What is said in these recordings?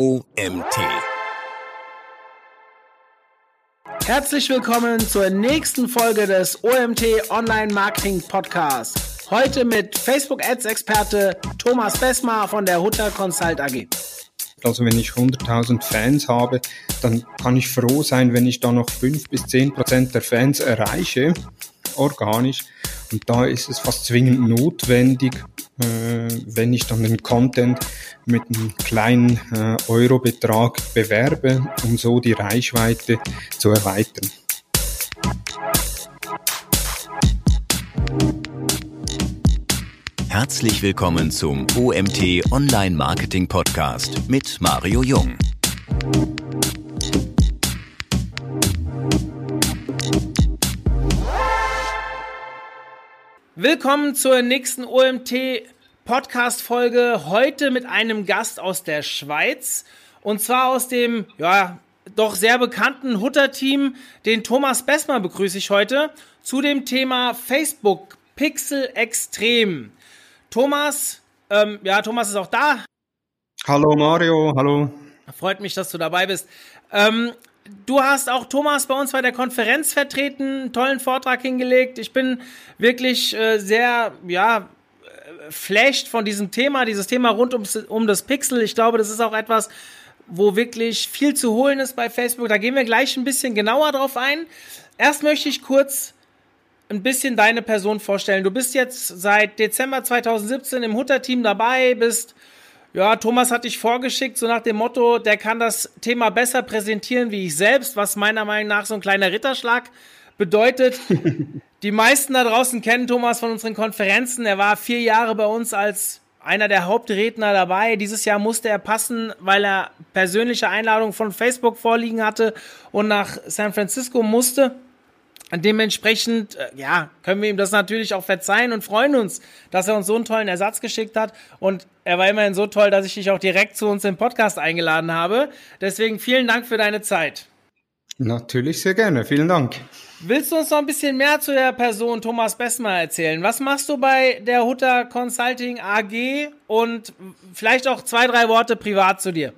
OMT. Herzlich willkommen zur nächsten Folge des OMT Online Marketing Podcasts. Heute mit Facebook Ads Experte Thomas Besmar von der Hutter Consult AG. Also wenn ich 100.000 Fans habe, dann kann ich froh sein, wenn ich da noch 5 bis 10 Prozent der Fans erreiche, organisch. Und da ist es fast zwingend notwendig, wenn ich dann den Content mit einem kleinen äh, Eurobetrag bewerbe, um so die Reichweite zu erweitern. Herzlich willkommen zum OMT Online Marketing Podcast mit Mario Jung. Willkommen zur nächsten OMT Podcast Folge. Heute mit einem Gast aus der Schweiz und zwar aus dem ja doch sehr bekannten Hutter Team, den Thomas Bessmer begrüße ich heute zu dem Thema Facebook Pixel Extrem. Thomas, ähm, ja, Thomas ist auch da. Hallo Mario, hallo. Freut mich, dass du dabei bist. Ähm, du hast auch Thomas bei uns bei der Konferenz vertreten, einen tollen Vortrag hingelegt. Ich bin wirklich äh, sehr, ja, flasht von diesem Thema, dieses Thema rund ums, um das Pixel. Ich glaube, das ist auch etwas, wo wirklich viel zu holen ist bei Facebook. Da gehen wir gleich ein bisschen genauer drauf ein. Erst möchte ich kurz ein bisschen deine Person vorstellen. Du bist jetzt seit Dezember 2017 im Hutter-Team dabei, bist, ja, Thomas hat dich vorgeschickt, so nach dem Motto, der kann das Thema besser präsentieren wie ich selbst, was meiner Meinung nach so ein kleiner Ritterschlag bedeutet. Die meisten da draußen kennen Thomas von unseren Konferenzen. Er war vier Jahre bei uns als einer der Hauptredner dabei. Dieses Jahr musste er passen, weil er persönliche Einladungen von Facebook vorliegen hatte und nach San Francisco musste. Dementsprechend, äh, ja, können wir ihm das natürlich auch verzeihen und freuen uns, dass er uns so einen tollen Ersatz geschickt hat. Und er war immerhin so toll, dass ich dich auch direkt zu uns im Podcast eingeladen habe. Deswegen vielen Dank für deine Zeit. Natürlich sehr gerne. Vielen Dank. Willst du uns noch ein bisschen mehr zu der Person Thomas Bessmer erzählen? Was machst du bei der Hutter Consulting AG und vielleicht auch zwei, drei Worte privat zu dir?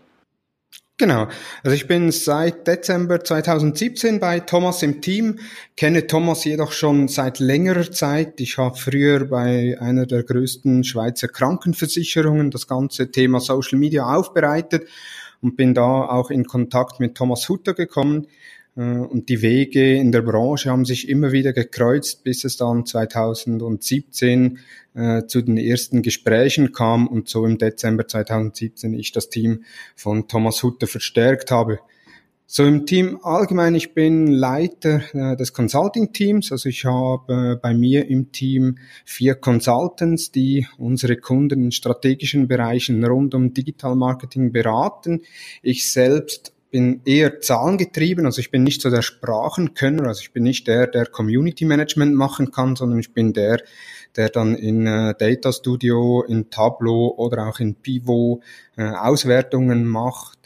Genau. Also ich bin seit Dezember 2017 bei Thomas im Team, kenne Thomas jedoch schon seit längerer Zeit. Ich habe früher bei einer der größten Schweizer Krankenversicherungen das ganze Thema Social Media aufbereitet und bin da auch in Kontakt mit Thomas Hutter gekommen. Äh, und die Wege in der Branche haben sich immer wieder gekreuzt, bis es dann 2017 äh, zu den ersten Gesprächen kam und so im Dezember 2017 ich das Team von Thomas Hutter verstärkt habe. So im Team allgemein, ich bin Leiter äh, des Consulting-Teams, also ich habe äh, bei mir im Team vier Consultants, die unsere Kunden in strategischen Bereichen rund um Digital Marketing beraten. Ich selbst bin eher zahlengetrieben, also ich bin nicht so der Sprachenkönner, also ich bin nicht der, der Community Management machen kann, sondern ich bin der, der dann in äh, Data Studio, in Tableau oder auch in Pivot äh, Auswertungen macht,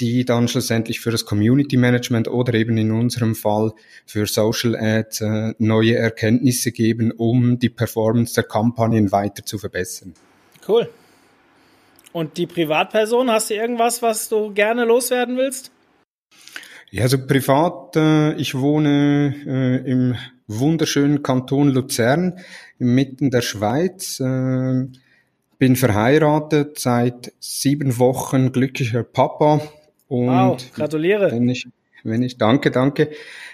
die dann schlussendlich für das Community Management oder eben in unserem Fall für Social Ads äh, neue Erkenntnisse geben, um die Performance der Kampagnen weiter zu verbessern. Cool. Und die Privatperson, hast du irgendwas, was du gerne loswerden willst? Ja, also privat, äh, ich wohne äh, im wunderschönen Kanton Luzern, mitten der Schweiz, äh, bin verheiratet, seit sieben Wochen glücklicher Papa. Und wow, gratuliere. Wenn ich, wenn ich, danke, danke.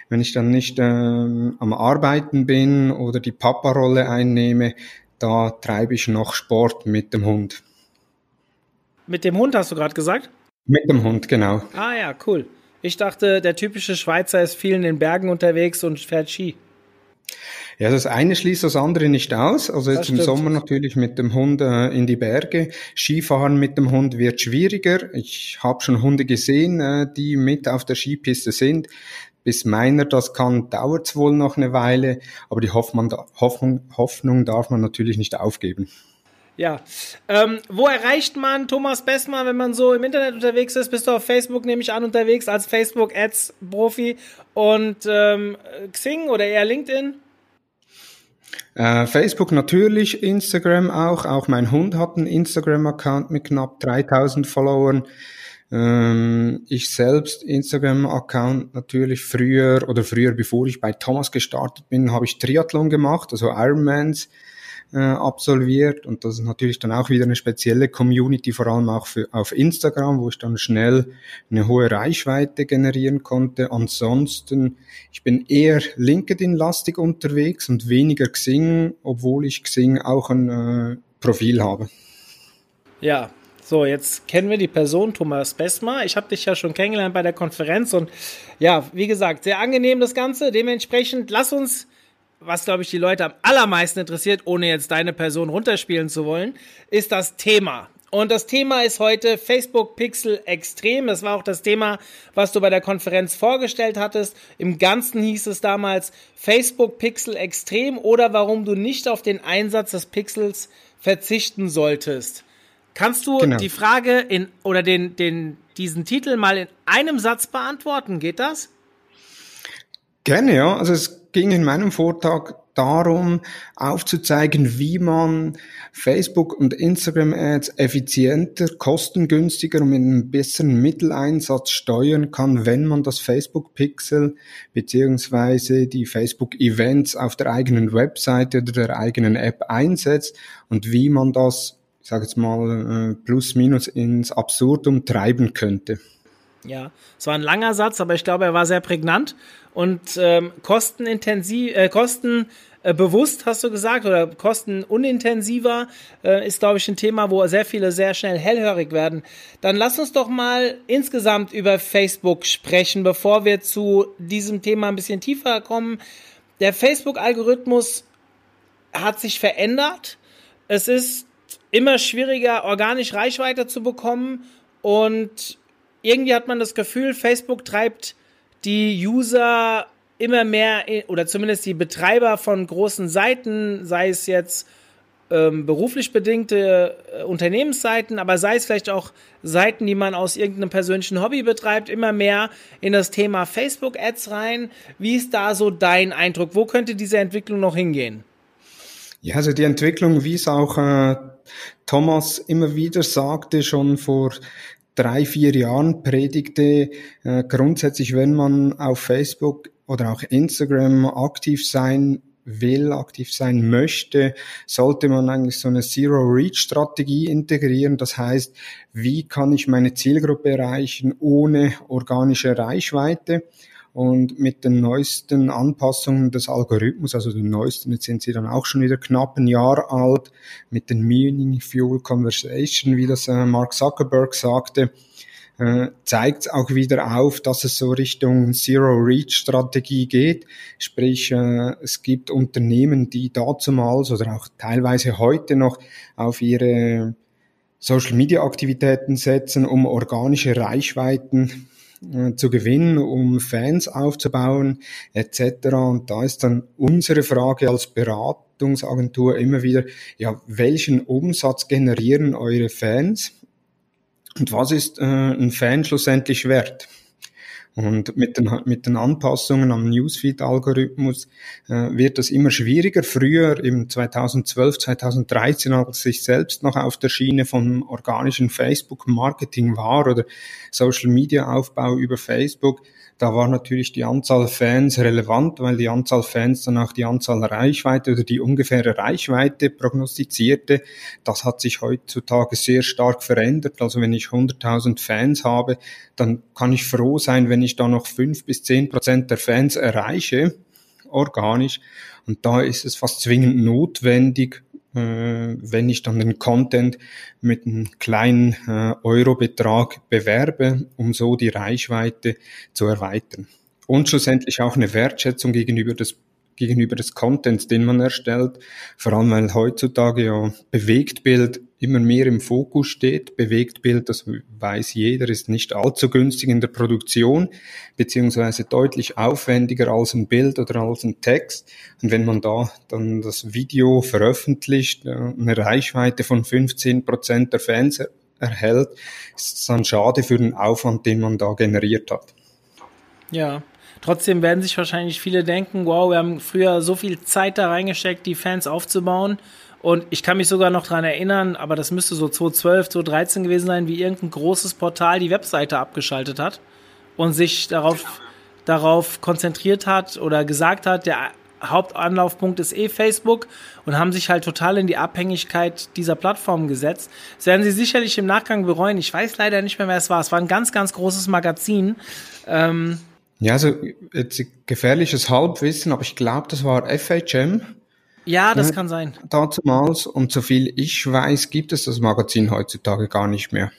Wenn ich dann nicht äh, am Arbeiten bin oder die Papa-Rolle einnehme, da treibe ich noch Sport mit dem Hund. Mit dem Hund hast du gerade gesagt? Mit dem Hund, genau. Ah ja, cool. Ich dachte, der typische Schweizer ist viel in den Bergen unterwegs und fährt Ski. Ja, das eine schließt das andere nicht aus. Also jetzt im Sommer natürlich mit dem Hund äh, in die Berge. Skifahren mit dem Hund wird schwieriger. Ich habe schon Hunde gesehen, äh, die mit auf der Skipiste sind. Bis meiner das kann, dauert es wohl noch eine Weile, aber die Hoffnung, Hoffnung, Hoffnung darf man natürlich nicht aufgeben. Ja. Ähm, wo erreicht man Thomas Bessmann, wenn man so im Internet unterwegs ist? Bist du auf Facebook, nehme ich an, unterwegs als Facebook-Ads-Profi und ähm, Xing oder eher LinkedIn? Äh, Facebook natürlich, Instagram auch. Auch mein Hund hat einen Instagram-Account mit knapp 3000 Followern. Ähm, ich selbst Instagram-Account natürlich früher oder früher, bevor ich bei Thomas gestartet bin, habe ich Triathlon gemacht, also Ironmans äh, absolviert und das ist natürlich dann auch wieder eine spezielle Community, vor allem auch für, auf Instagram, wo ich dann schnell eine hohe Reichweite generieren konnte. Ansonsten, ich bin eher LinkedIn-lastig unterwegs und weniger Xing, obwohl ich Xing auch ein äh, Profil habe. Ja, so, jetzt kennen wir die Person Thomas Besma. Ich habe dich ja schon kennengelernt bei der Konferenz und ja, wie gesagt, sehr angenehm das Ganze. Dementsprechend lass uns was, glaube ich, die Leute am allermeisten interessiert, ohne jetzt deine Person runterspielen zu wollen, ist das Thema. Und das Thema ist heute Facebook Pixel Extrem. Das war auch das Thema, was du bei der Konferenz vorgestellt hattest. Im Ganzen hieß es damals Facebook Pixel Extrem oder warum du nicht auf den Einsatz des Pixels verzichten solltest. Kannst du genau. die Frage in oder den, den, diesen Titel mal in einem Satz beantworten? Geht das? Gerne, ja. Also es ging in meinem Vortrag darum, aufzuzeigen, wie man Facebook und Instagram Ads effizienter, kostengünstiger und mit einem besseren Mitteleinsatz steuern kann, wenn man das Facebook Pixel beziehungsweise die Facebook Events auf der eigenen Webseite oder der eigenen App einsetzt und wie man das, ich sage jetzt mal, äh, plus minus ins Absurdum treiben könnte. Ja, es war ein langer Satz, aber ich glaube, er war sehr prägnant und ähm, kostenintensiv, äh, kostenbewusst, hast du gesagt, oder kostenunintensiver äh, ist, glaube ich, ein Thema, wo sehr viele sehr schnell hellhörig werden. Dann lass uns doch mal insgesamt über Facebook sprechen, bevor wir zu diesem Thema ein bisschen tiefer kommen. Der Facebook-Algorithmus hat sich verändert. Es ist immer schwieriger, organisch Reichweite zu bekommen und irgendwie hat man das Gefühl, Facebook treibt die User immer mehr oder zumindest die Betreiber von großen Seiten, sei es jetzt ähm, beruflich bedingte äh, Unternehmensseiten, aber sei es vielleicht auch Seiten, die man aus irgendeinem persönlichen Hobby betreibt, immer mehr in das Thema Facebook-Ads rein. Wie ist da so dein Eindruck? Wo könnte diese Entwicklung noch hingehen? Ja, also die Entwicklung, wie es auch äh, Thomas immer wieder sagte, schon vor drei, vier Jahren predigte, äh, grundsätzlich, wenn man auf Facebook oder auch Instagram aktiv sein will, aktiv sein möchte, sollte man eigentlich so eine Zero-Reach-Strategie integrieren. Das heißt, wie kann ich meine Zielgruppe erreichen ohne organische Reichweite? Und mit den neuesten Anpassungen des Algorithmus, also den neuesten, jetzt sind sie dann auch schon wieder knapp ein Jahr alt, mit den Meaningful Conversation, wie das äh, Mark Zuckerberg sagte, äh, zeigt auch wieder auf, dass es so Richtung Zero-Reach-Strategie geht. Sprich, äh, es gibt Unternehmen, die dazumals oder auch teilweise heute noch auf ihre Social-Media-Aktivitäten setzen, um organische Reichweiten äh, zu gewinnen, um Fans aufzubauen etc. Und da ist dann unsere Frage als Beratungsagentur immer wieder, ja, welchen Umsatz generieren eure Fans und was ist äh, ein Fan schlussendlich wert? Und mit den, mit den Anpassungen am Newsfeed-Algorithmus äh, wird das immer schwieriger. Früher, im 2012, 2013, als ich selbst noch auf der Schiene von organischen Facebook-Marketing war oder Social-Media-Aufbau über Facebook, da war natürlich die Anzahl Fans relevant, weil die Anzahl Fans dann auch die Anzahl Reichweite oder die ungefähre Reichweite prognostizierte. Das hat sich heutzutage sehr stark verändert. Also wenn ich 100.000 Fans habe, dann kann ich froh sein, wenn ich da noch fünf bis zehn Prozent der Fans erreiche, organisch. Und da ist es fast zwingend notwendig, wenn ich dann den Content mit einem kleinen äh, Eurobetrag bewerbe, um so die Reichweite zu erweitern. Und schlussendlich auch eine Wertschätzung gegenüber des gegenüber des Contents, den man erstellt. Vor allem, weil heutzutage ja Bewegtbild immer mehr im Fokus steht. Bewegtbild, das weiß jeder, ist nicht allzu günstig in der Produktion, beziehungsweise deutlich aufwendiger als ein Bild oder als ein Text. Und wenn man da dann das Video veröffentlicht, äh, eine Reichweite von 15 Prozent der Fans erhält, ist es dann schade für den Aufwand, den man da generiert hat. Ja, Trotzdem werden sich wahrscheinlich viele denken, wow, wir haben früher so viel Zeit da reingesteckt, die Fans aufzubauen Und ich kann mich sogar noch dran erinnern, aber das müsste so 2012, 2013 gewesen sein, wie irgendein großes Portal die Webseite abgeschaltet hat und sich darauf, darauf konzentriert hat oder gesagt hat, der Hauptanlaufpunkt ist eh Facebook und haben sich halt total in die Abhängigkeit dieser Plattform gesetzt. Das werden sie sicherlich im Nachgang bereuen. Ich weiß leider nicht mehr, wer es war. Es war ein ganz, ganz großes Magazin. Ähm ja, also jetzt gefährliches Halbwissen, aber ich glaube, das war FHM. Ja, das ja, kann sein. Damals und soviel ich weiß, gibt es das Magazin heutzutage gar nicht mehr.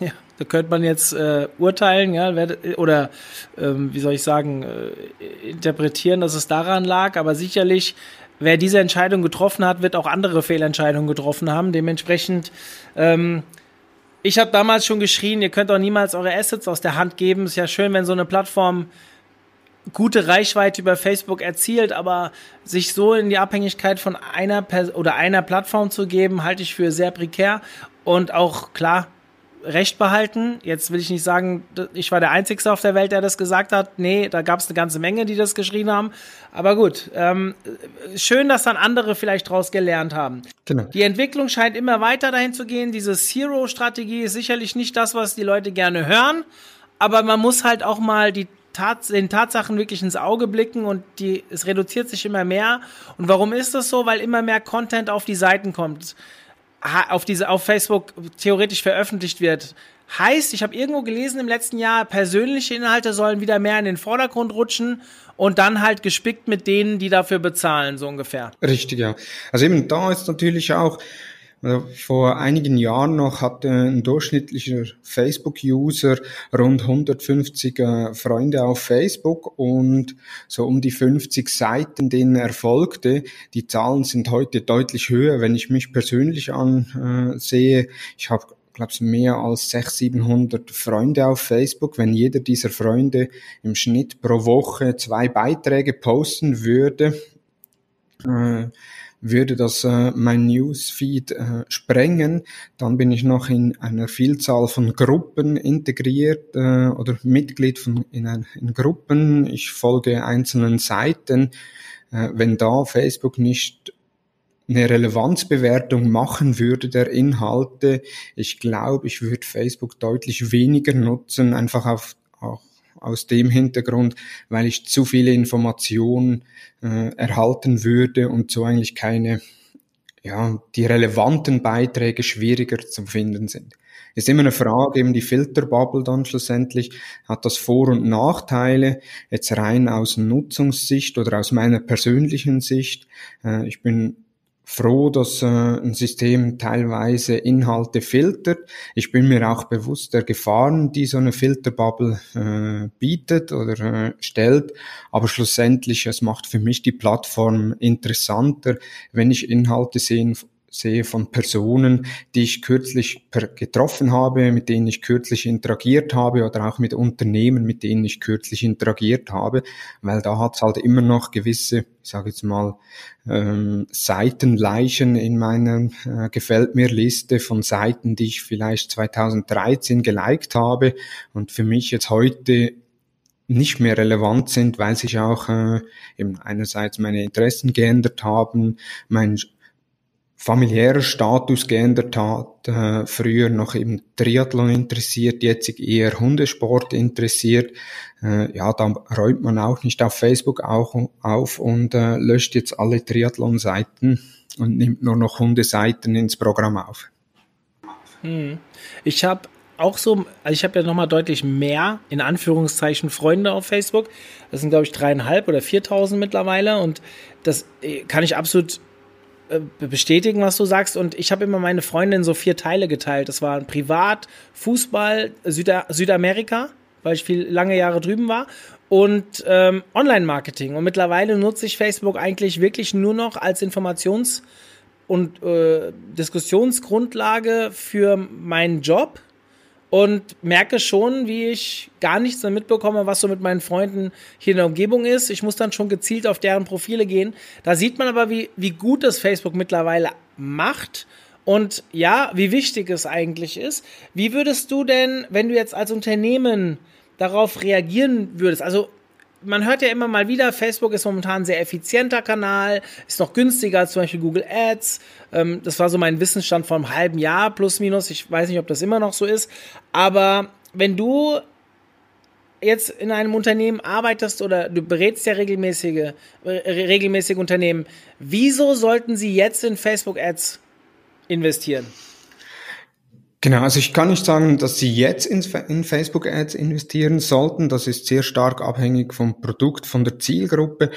Ja, da könnte man jetzt äh, urteilen, ja, oder ähm, wie soll ich sagen, äh, interpretieren, dass es daran lag, aber sicherlich, wer diese Entscheidung getroffen hat, wird auch andere Fehlentscheidungen getroffen haben. Dementsprechend, ähm, ich habe damals schon geschrien, ihr könnt auch niemals eure Assets aus der Hand geben. Ist ja schön, wenn so eine Plattform gute Reichweite über Facebook erzielt, aber sich so in die Abhängigkeit von einer Pers oder einer Plattform zu geben, halte ich für sehr prekär und auch klar Recht behalten. Jetzt will ich nicht sagen, ich war der Einzige auf der Welt, der das gesagt hat. Nee, da gab es eine ganze Menge, die das geschrien haben. Aber gut, ähm, schön, dass dann andere vielleicht daraus gelernt haben. Genau. Die Entwicklung scheint immer weiter dahin zu gehen. Diese Zero-Strategie ist sicherlich nicht das, was die Leute gerne hören. Aber man muss halt auch mal die Tat, den Tatsachen wirklich ins Auge blicken und die, es reduziert sich immer mehr. Und warum ist das so? Weil immer mehr Content auf die Seiten kommt auf diese auf Facebook theoretisch veröffentlicht wird. Heißt, ich habe irgendwo gelesen im letzten Jahr, persönliche Inhalte sollen wieder mehr in den Vordergrund rutschen und dann halt gespickt mit denen, die dafür bezahlen, so ungefähr. Richtig, ja. Also eben da ist natürlich auch also vor einigen Jahren noch hatte ein durchschnittlicher Facebook-User rund 150 äh, Freunde auf Facebook und so um die 50 Seiten, denen er folgte. Die Zahlen sind heute deutlich höher, wenn ich mich persönlich ansehe. Ich habe glaube ich, mehr als 600, 700 Freunde auf Facebook. Wenn jeder dieser Freunde im Schnitt pro Woche zwei Beiträge posten würde, äh, würde das äh, mein Newsfeed äh, sprengen, dann bin ich noch in einer Vielzahl von Gruppen integriert äh, oder Mitglied von in, ein, in Gruppen. Ich folge einzelnen Seiten. Äh, wenn da Facebook nicht eine Relevanzbewertung machen würde der Inhalte, ich glaube, ich würde Facebook deutlich weniger nutzen, einfach auf, auch aus dem Hintergrund, weil ich zu viele Informationen äh, erhalten würde und so eigentlich keine, ja, die relevanten Beiträge schwieriger zu finden sind. Ist immer eine Frage, eben die Filterbubble dann schlussendlich, hat das Vor- und Nachteile, jetzt rein aus Nutzungssicht oder aus meiner persönlichen Sicht. Äh, ich bin froh, dass äh, ein System teilweise Inhalte filtert. Ich bin mir auch bewusst der Gefahren, die so eine Filterbubble äh, bietet oder äh, stellt. Aber schlussendlich, es macht für mich die Plattform interessanter, wenn ich Inhalte sehen, sehe von Personen, die ich kürzlich getroffen habe, mit denen ich kürzlich interagiert habe oder auch mit Unternehmen, mit denen ich kürzlich interagiert habe, weil da hat es halt immer noch gewisse, ich sage jetzt mal, ähm, Seitenleichen in meiner äh, gefällt mir Liste von Seiten, die ich vielleicht 2013 geliked habe und für mich jetzt heute nicht mehr relevant sind, weil sich auch äh, eben einerseits meine Interessen geändert haben, mein familiärer Status geändert hat. Äh, früher noch eben Triathlon interessiert, jetzt eher Hundesport interessiert. Äh, ja, da räumt man auch nicht auf Facebook auch auf und äh, löscht jetzt alle Triathlon-Seiten und nimmt nur noch Hundeseiten ins Programm auf. Hm. Ich habe auch so, also ich habe ja nochmal deutlich mehr, in Anführungszeichen, Freunde auf Facebook. Das sind, glaube ich, dreieinhalb oder viertausend mittlerweile und das äh, kann ich absolut bestätigen, was du sagst. Und ich habe immer meine Freundin so vier Teile geteilt. Das waren Privat, Fußball, Süda Südamerika, weil ich viel lange Jahre drüben war, und ähm, Online-Marketing. Und mittlerweile nutze ich Facebook eigentlich wirklich nur noch als Informations- und äh, Diskussionsgrundlage für meinen Job und merke schon, wie ich gar nichts mehr mitbekomme, was so mit meinen Freunden hier in der Umgebung ist. Ich muss dann schon gezielt auf deren Profile gehen. Da sieht man aber, wie, wie gut das Facebook mittlerweile macht und ja, wie wichtig es eigentlich ist. Wie würdest du denn, wenn du jetzt als Unternehmen darauf reagieren würdest? Also man hört ja immer mal wieder, Facebook ist momentan ein sehr effizienter Kanal, ist noch günstiger als zum Beispiel Google Ads. Ähm, das war so mein Wissensstand vor einem halben Jahr plus minus. Ich weiß nicht, ob das immer noch so ist. Aber wenn du jetzt in einem Unternehmen arbeitest oder du berätst ja regelmäßige, regelmäßige Unternehmen, wieso sollten sie jetzt in Facebook Ads investieren? Genau, also ich kann nicht sagen, dass Sie jetzt in, Facebook Ads investieren sollten. Das ist sehr stark abhängig vom Produkt, von der Zielgruppe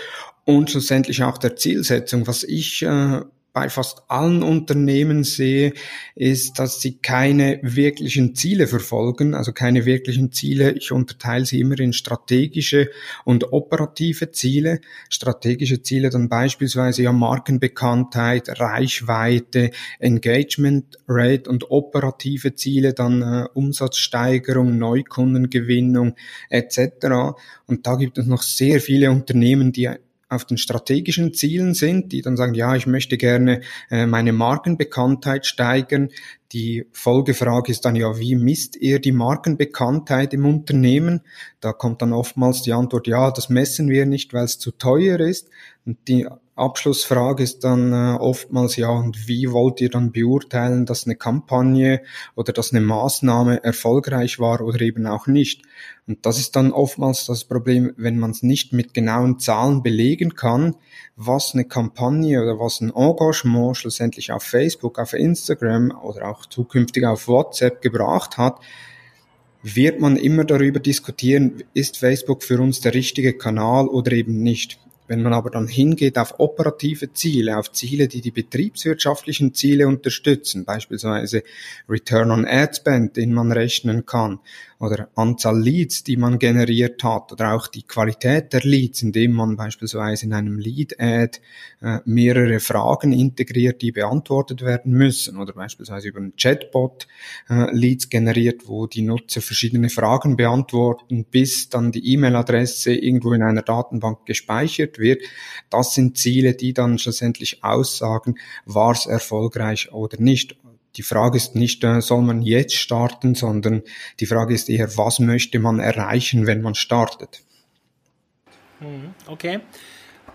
und schlussendlich auch der Zielsetzung. Was ich äh, bei fast allen Unternehmen sehe, ist, dass sie keine wirklichen Ziele verfolgen, also keine wirklichen Ziele. Ich unterteile sie immer in strategische und operative Ziele. Strategische Ziele dann beispielsweise ja Markenbekanntheit, Reichweite, Engagement Rate und operative Ziele dann äh, Umsatzsteigerung, Neukundengewinnung etc. Und da gibt es noch sehr viele Unternehmen, die auf den strategischen Zielen sind, die dann sagen, ja, ich möchte gerne äh, meine Markenbekanntheit steigern. Die Folgefrage ist dann ja, wie misst ihr die Markenbekanntheit im Unternehmen? Da kommt dann oftmals die Antwort, ja, das messen wir nicht, weil es zu teuer ist. Und die Abschlussfrage ist dann äh, oftmals ja, und wie wollt ihr dann beurteilen, dass eine Kampagne oder dass eine Maßnahme erfolgreich war oder eben auch nicht? Und das ist dann oftmals das Problem, wenn man es nicht mit genauen Zahlen belegen kann, was eine Kampagne oder was ein Engagement schlussendlich auf Facebook, auf Instagram oder auch zukünftig auf WhatsApp gebracht hat, wird man immer darüber diskutieren, ist Facebook für uns der richtige Kanal oder eben nicht. Wenn man aber dann hingeht auf operative Ziele, auf Ziele, die die betriebswirtschaftlichen Ziele unterstützen, beispielsweise Return on Ad Spend, den man rechnen kann, oder Anzahl Leads, die man generiert hat oder auch die Qualität der Leads, indem man beispielsweise in einem Lead-Ad äh, mehrere Fragen integriert, die beantwortet werden müssen oder beispielsweise über einen Chatbot äh, Leads generiert, wo die Nutzer verschiedene Fragen beantworten, bis dann die E-Mail-Adresse irgendwo in einer Datenbank gespeichert wird. Das sind Ziele, die dann schlussendlich aussagen, war es erfolgreich oder nicht die Frage ist nicht, äh, soll man jetzt starten, sondern die Frage ist eher, was möchte man erreichen, wenn man startet. Mhm, okay.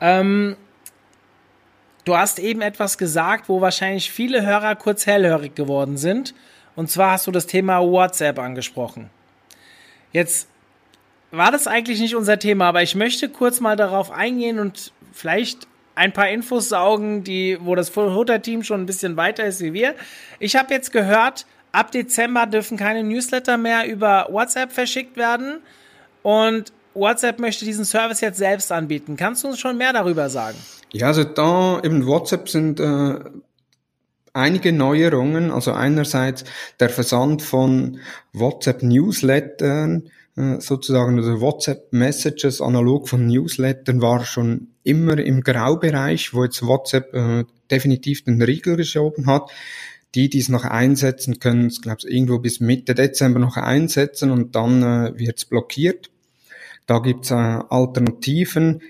Ähm, du hast eben etwas gesagt, wo wahrscheinlich viele Hörer kurz hellhörig geworden sind. Und zwar hast du das Thema WhatsApp angesprochen. Jetzt war das eigentlich nicht unser Thema, aber ich möchte kurz mal darauf eingehen und vielleicht ein paar Infos saugen, die, wo das Full-Hoter-Team schon ein bisschen weiter ist wie wir. Ich habe jetzt gehört, ab Dezember dürfen keine Newsletter mehr über WhatsApp verschickt werden und WhatsApp möchte diesen Service jetzt selbst anbieten. Kannst du uns schon mehr darüber sagen? Ja, also da eben WhatsApp sind äh, einige Neuerungen. Also einerseits der Versand von WhatsApp-Newslettern, sozusagen also WhatsApp-Messages analog von Newslettern war schon immer im Graubereich, wo jetzt WhatsApp äh, definitiv den Riegel geschoben hat. Die, die es noch einsetzen, können es, glaube ich, irgendwo bis Mitte Dezember noch einsetzen und dann äh, wird es blockiert. Da gibt's äh, Alternativen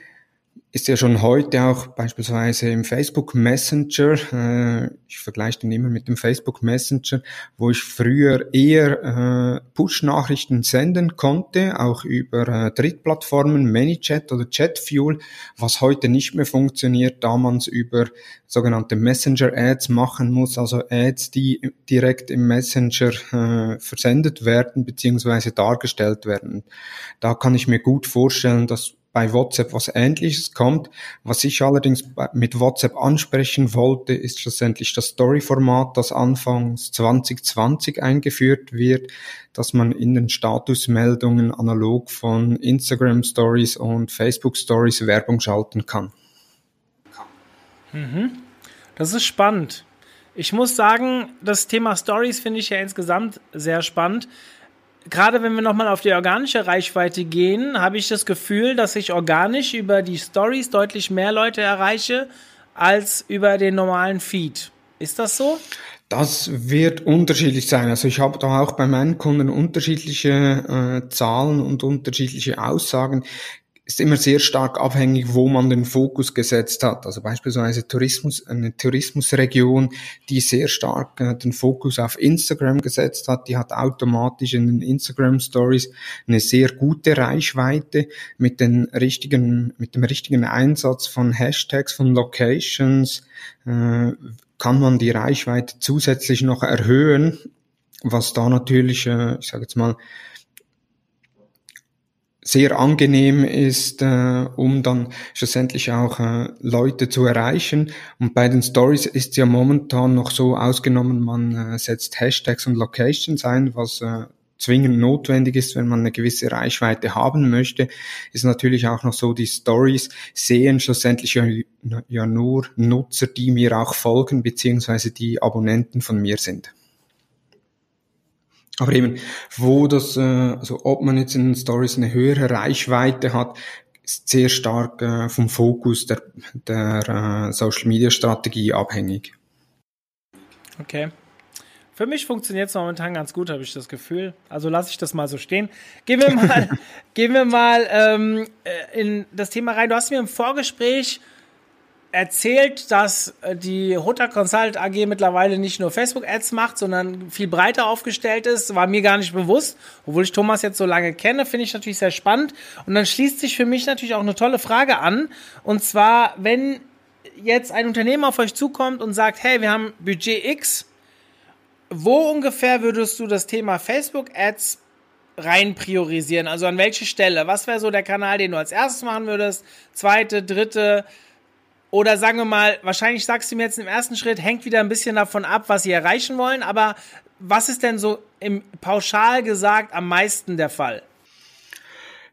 ist ja schon heute auch beispielsweise im Facebook Messenger, äh, ich vergleiche den immer mit dem Facebook Messenger, wo ich früher eher äh, Push-Nachrichten senden konnte, auch über äh, Drittplattformen, ManyChat oder Chatfuel, was heute nicht mehr funktioniert, da man es über sogenannte Messenger-Ads machen muss, also Ads, die direkt im Messenger äh, versendet werden beziehungsweise dargestellt werden. Da kann ich mir gut vorstellen, dass bei WhatsApp was Ähnliches kommt. Was ich allerdings mit WhatsApp ansprechen wollte, ist schlussendlich das Story-Format, das anfangs 2020 eingeführt wird, dass man in den Statusmeldungen analog von Instagram Stories und Facebook Stories Werbung schalten kann. Mhm. Das ist spannend. Ich muss sagen, das Thema Stories finde ich ja insgesamt sehr spannend gerade wenn wir nochmal auf die organische Reichweite gehen, habe ich das Gefühl, dass ich organisch über die Stories deutlich mehr Leute erreiche als über den normalen Feed. Ist das so? Das wird unterschiedlich sein. Also ich habe da auch bei meinen Kunden unterschiedliche äh, Zahlen und unterschiedliche Aussagen ist immer sehr stark abhängig, wo man den Fokus gesetzt hat. Also beispielsweise Tourismus, eine Tourismusregion, die sehr stark äh, den Fokus auf Instagram gesetzt hat, die hat automatisch in den Instagram Stories eine sehr gute Reichweite mit den richtigen, mit dem richtigen Einsatz von Hashtags, von Locations, äh, kann man die Reichweite zusätzlich noch erhöhen, was da natürlich, äh, ich sage jetzt mal, sehr angenehm ist, äh, um dann schlussendlich auch äh, Leute zu erreichen. Und bei den Stories ist ja momentan noch so ausgenommen, man äh, setzt Hashtags und Locations ein, was äh, zwingend notwendig ist, wenn man eine gewisse Reichweite haben möchte, ist natürlich auch noch so, die Stories sehen schlussendlich ja, ja nur Nutzer, die mir auch folgen, beziehungsweise die Abonnenten von mir sind. Aber eben, wo das, äh, also ob man jetzt in den Stories eine höhere Reichweite hat, ist sehr stark äh, vom Fokus der, der äh, Social Media Strategie abhängig. Okay. Für mich funktioniert es momentan ganz gut, habe ich das Gefühl. Also lasse ich das mal so stehen. Gehen wir mal, gehen wir mal ähm, in das Thema rein. Du hast mir im Vorgespräch erzählt, dass äh, die Hutter Consult AG mittlerweile nicht nur Facebook-Ads macht, sondern viel breiter aufgestellt ist. War mir gar nicht bewusst. Obwohl ich Thomas jetzt so lange kenne, finde ich natürlich sehr spannend. Und dann schließt sich für mich natürlich auch eine tolle Frage an. Und zwar, wenn jetzt ein Unternehmen auf euch zukommt und sagt, hey, wir haben Budget X, wo ungefähr würdest du das Thema Facebook-Ads rein priorisieren? Also an welche Stelle? Was wäre so der Kanal, den du als erstes machen würdest? Zweite, dritte? Oder sagen wir mal, wahrscheinlich sagst du mir jetzt im ersten Schritt, hängt wieder ein bisschen davon ab, was sie erreichen wollen, aber was ist denn so im pauschal gesagt am meisten der Fall?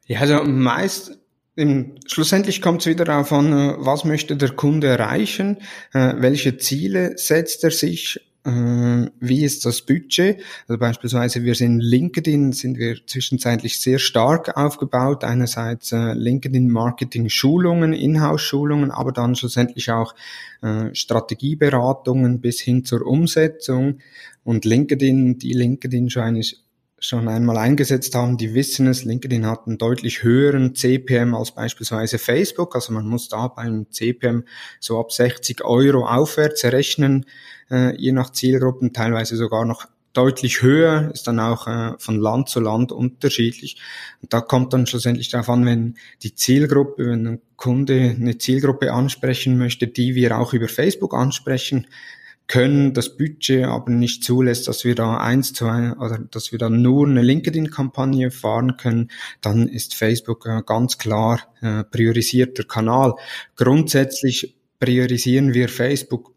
Ja, also meist, im, schlussendlich kommt es wieder darauf an, äh, was möchte der Kunde erreichen, äh, welche Ziele setzt er sich wie ist das Budget? Also beispielsweise wir sind LinkedIn, sind wir zwischenzeitlich sehr stark aufgebaut. Einerseits äh, LinkedIn Marketing Schulungen, Inhouse-Schulungen, aber dann schlussendlich auch äh, Strategieberatungen bis hin zur Umsetzung. Und LinkedIn, die LinkedIn schon eine schon einmal eingesetzt haben, die wissen es, LinkedIn hat einen deutlich höheren CPM als beispielsweise Facebook. Also man muss da beim CPM so ab 60 Euro aufwärts rechnen, äh, je nach Zielgruppen, teilweise sogar noch deutlich höher, ist dann auch äh, von Land zu Land unterschiedlich. Und da kommt dann schlussendlich darauf an, wenn die Zielgruppe, wenn ein Kunde eine Zielgruppe ansprechen möchte, die wir auch über Facebook ansprechen, können, das Budget aber nicht zulässt, dass wir da eins zu ein, oder dass wir da nur eine LinkedIn-Kampagne fahren können, dann ist Facebook ganz klar äh, priorisierter Kanal. Grundsätzlich priorisieren wir Facebook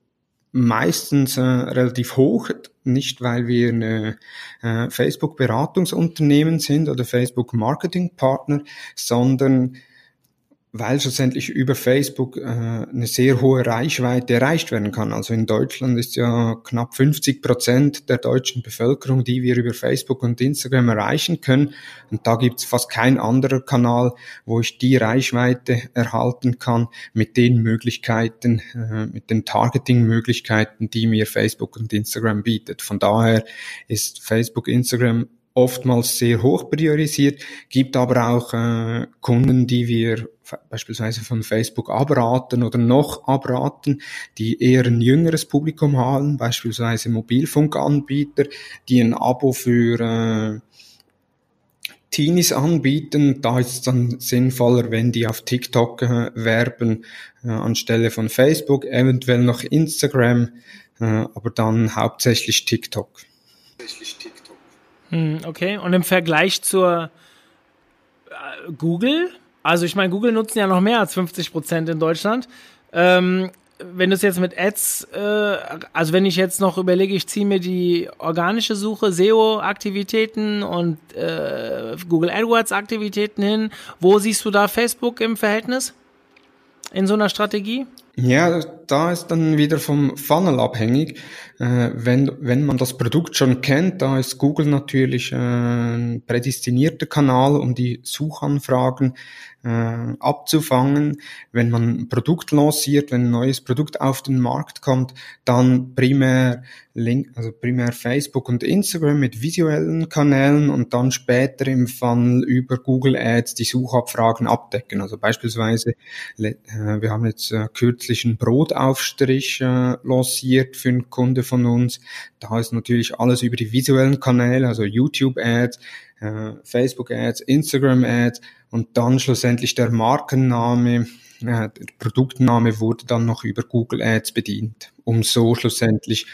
meistens äh, relativ hoch, nicht weil wir eine äh, Facebook-Beratungsunternehmen sind oder Facebook-Marketing-Partner, sondern weil schlussendlich über Facebook äh, eine sehr hohe Reichweite erreicht werden kann. Also in Deutschland ist ja knapp 50 Prozent der deutschen Bevölkerung, die wir über Facebook und Instagram erreichen können. Und da gibt es fast kein anderer Kanal, wo ich die Reichweite erhalten kann mit den Möglichkeiten, äh, mit den Targeting-Möglichkeiten, die mir Facebook und Instagram bietet. Von daher ist Facebook, Instagram oftmals sehr hoch priorisiert, gibt aber auch äh, Kunden, die wir beispielsweise von Facebook abraten oder noch abraten, die eher ein jüngeres Publikum haben, beispielsweise Mobilfunkanbieter, die ein Abo für äh, Teenies anbieten. Da ist es dann sinnvoller, wenn die auf TikTok äh, werben, äh, anstelle von Facebook, eventuell noch Instagram, äh, aber dann hauptsächlich TikTok. Hauptsächlich TikTok. Hm, okay, und im Vergleich zur äh, Google, also ich meine, Google nutzen ja noch mehr als 50 Prozent in Deutschland. Ähm, wenn du es jetzt mit Ads, äh, also wenn ich jetzt noch überlege, ich ziehe mir die organische Suche, SEO-Aktivitäten und äh, Google AdWords-Aktivitäten hin, wo siehst du da Facebook im Verhältnis in so einer Strategie? Ja, da ist dann wieder vom Funnel abhängig. Äh, wenn, wenn man das Produkt schon kennt, da ist Google natürlich äh, ein prädestinierter Kanal, um die Suchanfragen äh, abzufangen. Wenn man ein Produkt lanciert, wenn ein neues Produkt auf den Markt kommt, dann primär Link, also primär Facebook und Instagram mit visuellen Kanälen und dann später im Funnel über Google Ads die Suchabfragen abdecken. Also beispielsweise, äh, wir haben jetzt äh, kürzlich einen Brotaufstrich äh, lanciert für einen Kunde von uns. Da ist natürlich alles über die visuellen Kanäle, also YouTube Ads, Facebook Ads, Instagram Ads und dann schlussendlich der Markenname, äh, der Produktname wurde dann noch über Google Ads bedient, um so schlussendlich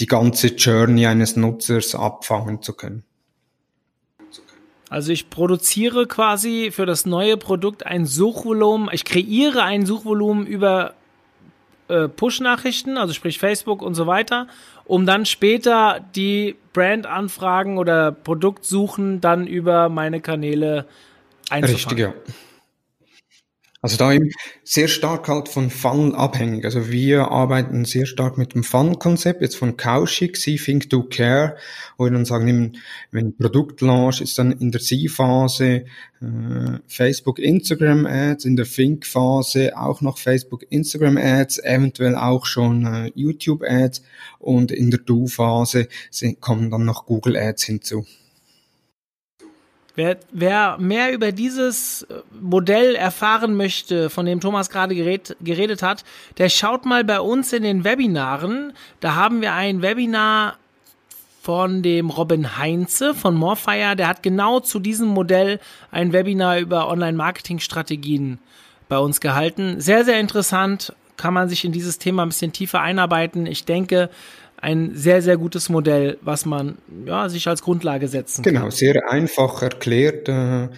die ganze Journey eines Nutzers abfangen zu können. Also ich produziere quasi für das neue Produkt ein Suchvolumen, ich kreiere ein Suchvolumen über äh, Push-Nachrichten, also sprich Facebook und so weiter, um dann später die Brand-Anfragen oder Produktsuchen dann über meine Kanäle einzufangen. Richtig, ja. Also da eben sehr stark halt von Funnel abhängig. Also wir arbeiten sehr stark mit dem Funnel-Konzept, jetzt von Kaushik, See, Think, Do, Care, wo wir dann sagen, wenn Produktlaunch ist dann in der See-Phase äh, Facebook, Instagram Ads, in der Think-Phase auch noch Facebook, Instagram Ads, eventuell auch schon äh, YouTube Ads und in der Do-Phase kommen dann noch Google Ads hinzu. Wer, wer mehr über dieses äh, Modell erfahren möchte, von dem Thomas gerade gered, geredet hat, der schaut mal bei uns in den Webinaren. Da haben wir ein Webinar von dem Robin Heinze von Morfire. Der hat genau zu diesem Modell ein Webinar über Online-Marketing-Strategien bei uns gehalten. Sehr, sehr interessant. Kann man sich in dieses Thema ein bisschen tiefer einarbeiten. Ich denke, ein sehr, sehr gutes Modell, was man ja, sich als Grundlage setzen genau, kann. Genau, sehr einfach erklärt, äh,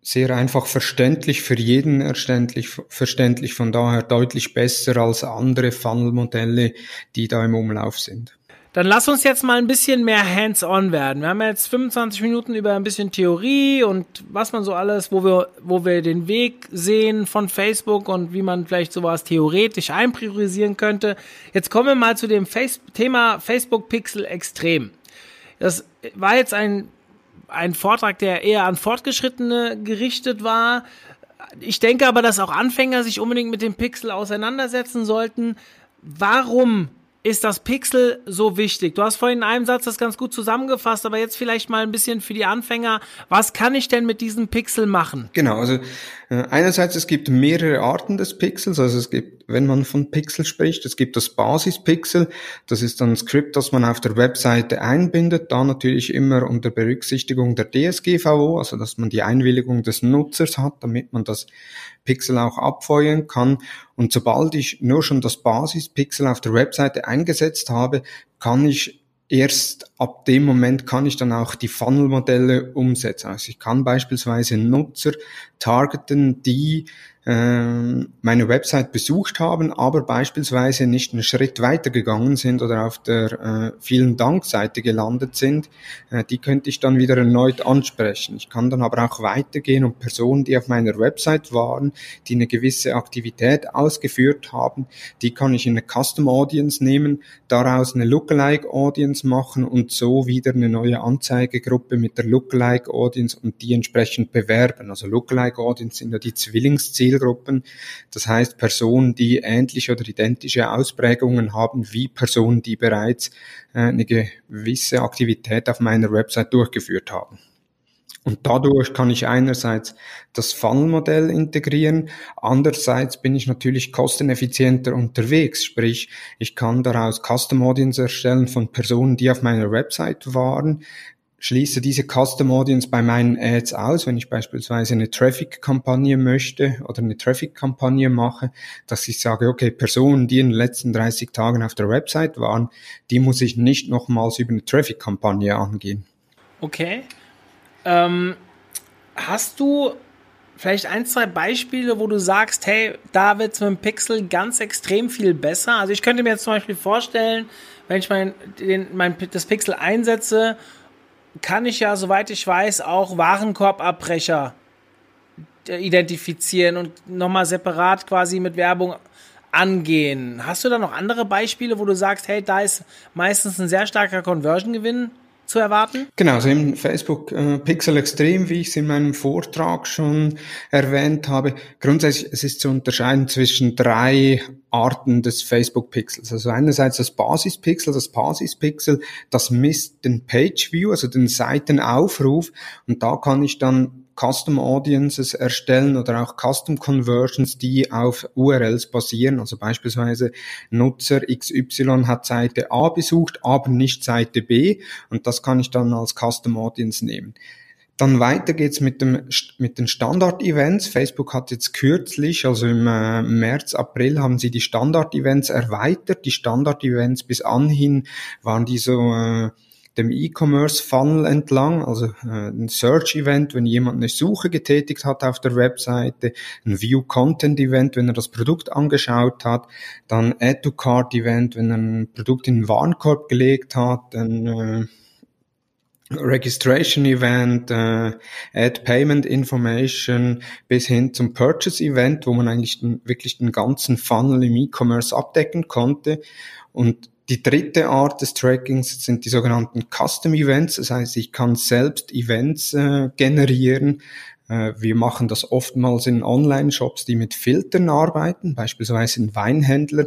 sehr einfach verständlich, für jeden erständlich, verständlich, von daher deutlich besser als andere Funnel-Modelle, die da im Umlauf sind. Dann lass uns jetzt mal ein bisschen mehr hands-on werden. Wir haben jetzt 25 Minuten über ein bisschen Theorie und was man so alles, wo wir, wo wir den Weg sehen von Facebook und wie man vielleicht sowas theoretisch einpriorisieren könnte. Jetzt kommen wir mal zu dem Face Thema Facebook Pixel Extrem. Das war jetzt ein, ein Vortrag, der eher an Fortgeschrittene gerichtet war. Ich denke aber, dass auch Anfänger sich unbedingt mit dem Pixel auseinandersetzen sollten. Warum ist das Pixel so wichtig? Du hast vorhin in einem Satz das ganz gut zusammengefasst, aber jetzt vielleicht mal ein bisschen für die Anfänger. Was kann ich denn mit diesem Pixel machen? Genau, also einerseits es gibt mehrere Arten des Pixels, also es gibt, wenn man von Pixel spricht, es gibt das Basispixel, das ist ein Skript, das man auf der Webseite einbindet, da natürlich immer unter Berücksichtigung der DSGVO, also dass man die Einwilligung des Nutzers hat, damit man das Pixel auch abfeuern kann. Und sobald ich nur schon das Basispixel auf der Webseite eingesetzt habe, kann ich erst ab dem Moment kann ich dann auch die Funnel-Modelle umsetzen. Also ich kann beispielsweise Nutzer targeten, die meine Website besucht haben, aber beispielsweise nicht einen Schritt weiter gegangen sind oder auf der äh, vielen Dank-Seite gelandet sind, äh, die könnte ich dann wieder erneut ansprechen. Ich kann dann aber auch weitergehen und Personen, die auf meiner Website waren, die eine gewisse Aktivität ausgeführt haben, die kann ich in eine Custom Audience nehmen, daraus eine Lookalike Audience machen und so wieder eine neue Anzeigegruppe mit der Lookalike Audience und die entsprechend bewerben. Also Lookalike Audience sind ja die Zwillingsziele Zielgruppen. Das heißt Personen, die ähnliche oder identische Ausprägungen haben wie Personen, die bereits äh, eine gewisse Aktivität auf meiner Website durchgeführt haben. Und dadurch kann ich einerseits das Funnel-Modell integrieren, andererseits bin ich natürlich kosteneffizienter unterwegs, sprich ich kann daraus Custom Audience erstellen von Personen, die auf meiner Website waren, schließe diese Custom Audience bei meinen Ads aus, wenn ich beispielsweise eine Traffic-Kampagne möchte oder eine Traffic-Kampagne mache, dass ich sage, okay, Personen, die in den letzten 30 Tagen auf der Website waren, die muss ich nicht nochmals über eine Traffic-Kampagne angehen. Okay. Ähm, hast du vielleicht ein, zwei Beispiele, wo du sagst, hey, da wird es mit dem Pixel ganz extrem viel besser? Also ich könnte mir jetzt zum Beispiel vorstellen, wenn ich mein, den, mein, das Pixel einsetze kann ich ja, soweit ich weiß, auch Warenkorbabbrecher äh, identifizieren und nochmal separat quasi mit Werbung angehen. Hast du da noch andere Beispiele, wo du sagst, hey, da ist meistens ein sehr starker Conversion-Gewinn zu erwarten? Genau, also im Facebook äh, Pixel Extrem, wie ich es in meinem Vortrag schon erwähnt habe, grundsätzlich es ist zu unterscheiden zwischen drei Arten des Facebook Pixels. Also einerseits das Basispixel, das Basispixel, das misst den Page View, also den Seitenaufruf und da kann ich dann Custom Audiences erstellen oder auch Custom Conversions, die auf URLs basieren. Also beispielsweise Nutzer XY hat Seite A besucht, aber nicht Seite B und das kann ich dann als Custom Audience nehmen. Dann weiter geht's mit dem mit den Standard-Events. Facebook hat jetzt kürzlich, also im äh, März, April, haben sie die Standard-Events erweitert. Die Standard-Events bis anhin waren die so äh, dem E-Commerce-Funnel entlang, also äh, ein Search-Event, wenn jemand eine Suche getätigt hat auf der Webseite, ein View-Content-Event, wenn er das Produkt angeschaut hat, dann Add-to-Cart-Event, wenn er ein Produkt in den Warenkorb gelegt hat, ein äh, Registration Event, äh, Add Payment Information bis hin zum Purchase Event, wo man eigentlich den, wirklich den ganzen Funnel im E-Commerce abdecken konnte. Und die dritte Art des Trackings sind die sogenannten Custom Events. Das heißt, ich kann selbst Events äh, generieren. Äh, wir machen das oftmals in Online-Shops, die mit Filtern arbeiten, beispielsweise ein Weinhändler,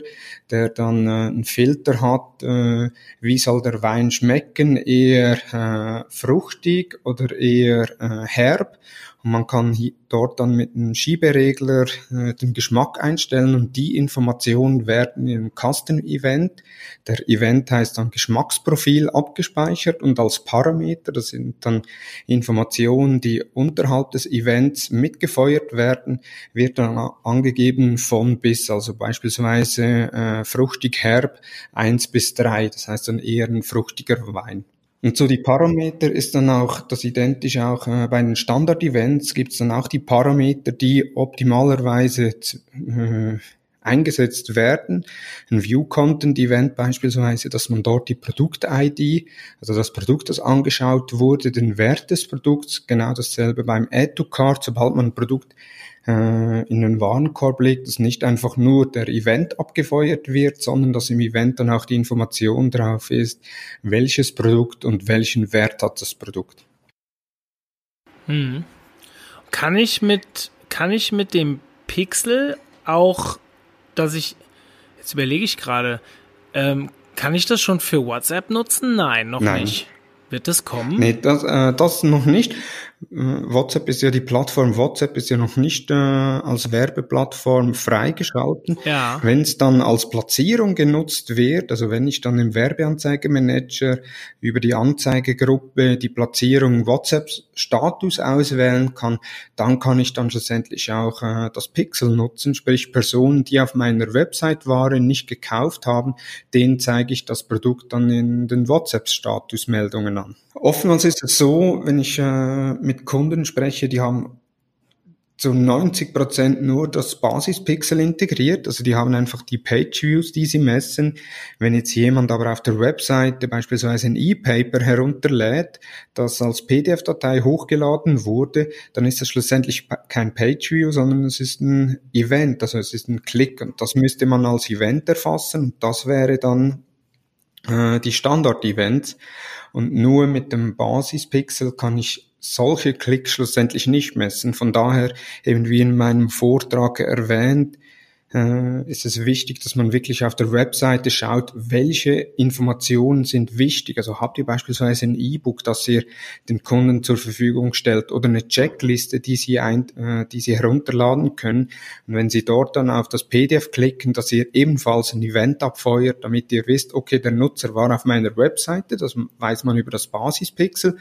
der dann äh, einen Filter hat, äh, wie soll der Wein schmecken, eher äh, fruchtig oder eher äh, herb. Und man kann dort dann mit einem Schieberegler äh, den Geschmack einstellen und die Informationen werden in einem Custom-Event, der Event heißt dann Geschmacksprofil abgespeichert und als Parameter, das sind dann Informationen, die unterhalb des Events mitgefeuert werden, wird dann angegeben von bis, also beispielsweise äh, fruchtig herb eins bis drei, das heißt dann eher ein fruchtiger Wein. Und so die Parameter ist dann auch das identisch auch äh, bei den Standard-Events gibt es dann auch die Parameter, die optimalerweise äh, eingesetzt werden. Ein View-Content-Event beispielsweise, dass man dort die Produkt-ID, also das Produkt, das angeschaut wurde, den Wert des Produkts, genau dasselbe beim Add-to-Cart, sobald man ein Produkt äh, in den Warenkorb legt, dass nicht einfach nur der Event abgefeuert wird, sondern dass im Event dann auch die Information drauf ist, welches Produkt und welchen Wert hat das Produkt. Hm. Kann ich mit, kann ich mit dem Pixel auch, dass ich, jetzt überlege ich gerade, ähm, kann ich das schon für WhatsApp nutzen? Nein, noch Nein. nicht. Wird das kommen? Nee, das, äh, das noch nicht. WhatsApp ist ja die Plattform, WhatsApp ist ja noch nicht äh, als Werbeplattform freigeschalten. Ja. Wenn es dann als Platzierung genutzt wird, also wenn ich dann im Werbeanzeigemanager über die Anzeigegruppe die Platzierung WhatsApp Status auswählen kann, dann kann ich dann schlussendlich auch äh, das Pixel nutzen, sprich Personen, die auf meiner Website waren, nicht gekauft haben, denen zeige ich das Produkt dann in den WhatsApp-Statusmeldungen an. Oftmals ist es so, wenn ich äh, mit Kunden spreche, die haben zu 90 Prozent nur das Basispixel integriert. Also die haben einfach die Page Views, die sie messen. Wenn jetzt jemand aber auf der Webseite beispielsweise ein E-Paper herunterlädt, das als PDF-Datei hochgeladen wurde, dann ist das schlussendlich kein Page View, sondern es ist ein Event, also es ist ein Klick und das müsste man als Event erfassen und das wäre dann äh, die Standard-Events. Und nur mit dem Basispixel kann ich solche Klicks schlussendlich nicht messen. Von daher, eben wie in meinem Vortrag erwähnt, äh, ist es wichtig, dass man wirklich auf der Webseite schaut, welche Informationen sind wichtig. Also habt ihr beispielsweise ein E-Book, das ihr den Kunden zur Verfügung stellt oder eine Checkliste, die sie, ein, äh, die sie herunterladen können. Und wenn sie dort dann auf das PDF klicken, dass ihr ebenfalls ein Event abfeuert, damit ihr wisst, okay, der Nutzer war auf meiner Webseite, das weiß man über das Basispixel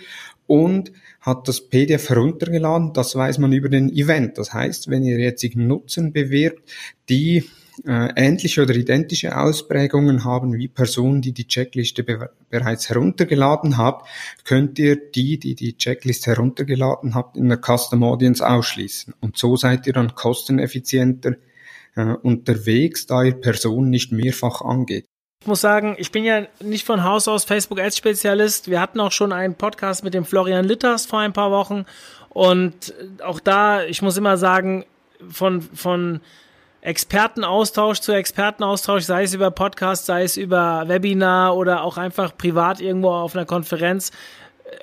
und hat das PDF heruntergeladen, das weiß man über den Event. Das heißt, wenn ihr jetzt Nutzen bewirbt, die äh, ähnliche oder identische Ausprägungen haben wie Personen, die die Checkliste be bereits heruntergeladen habt, könnt ihr die, die die Checkliste heruntergeladen habt, in der Custom Audience ausschließen. Und so seid ihr dann kosteneffizienter äh, unterwegs, da ihr Personen nicht mehrfach angeht. Ich muss sagen, ich bin ja nicht von Haus aus Facebook Ads Spezialist. Wir hatten auch schon einen Podcast mit dem Florian Litters vor ein paar Wochen Und auch da, ich muss immer sagen, von, von Expertenaustausch zu Expertenaustausch, sei es über Podcast, sei es über Webinar oder auch einfach privat irgendwo auf einer Konferenz,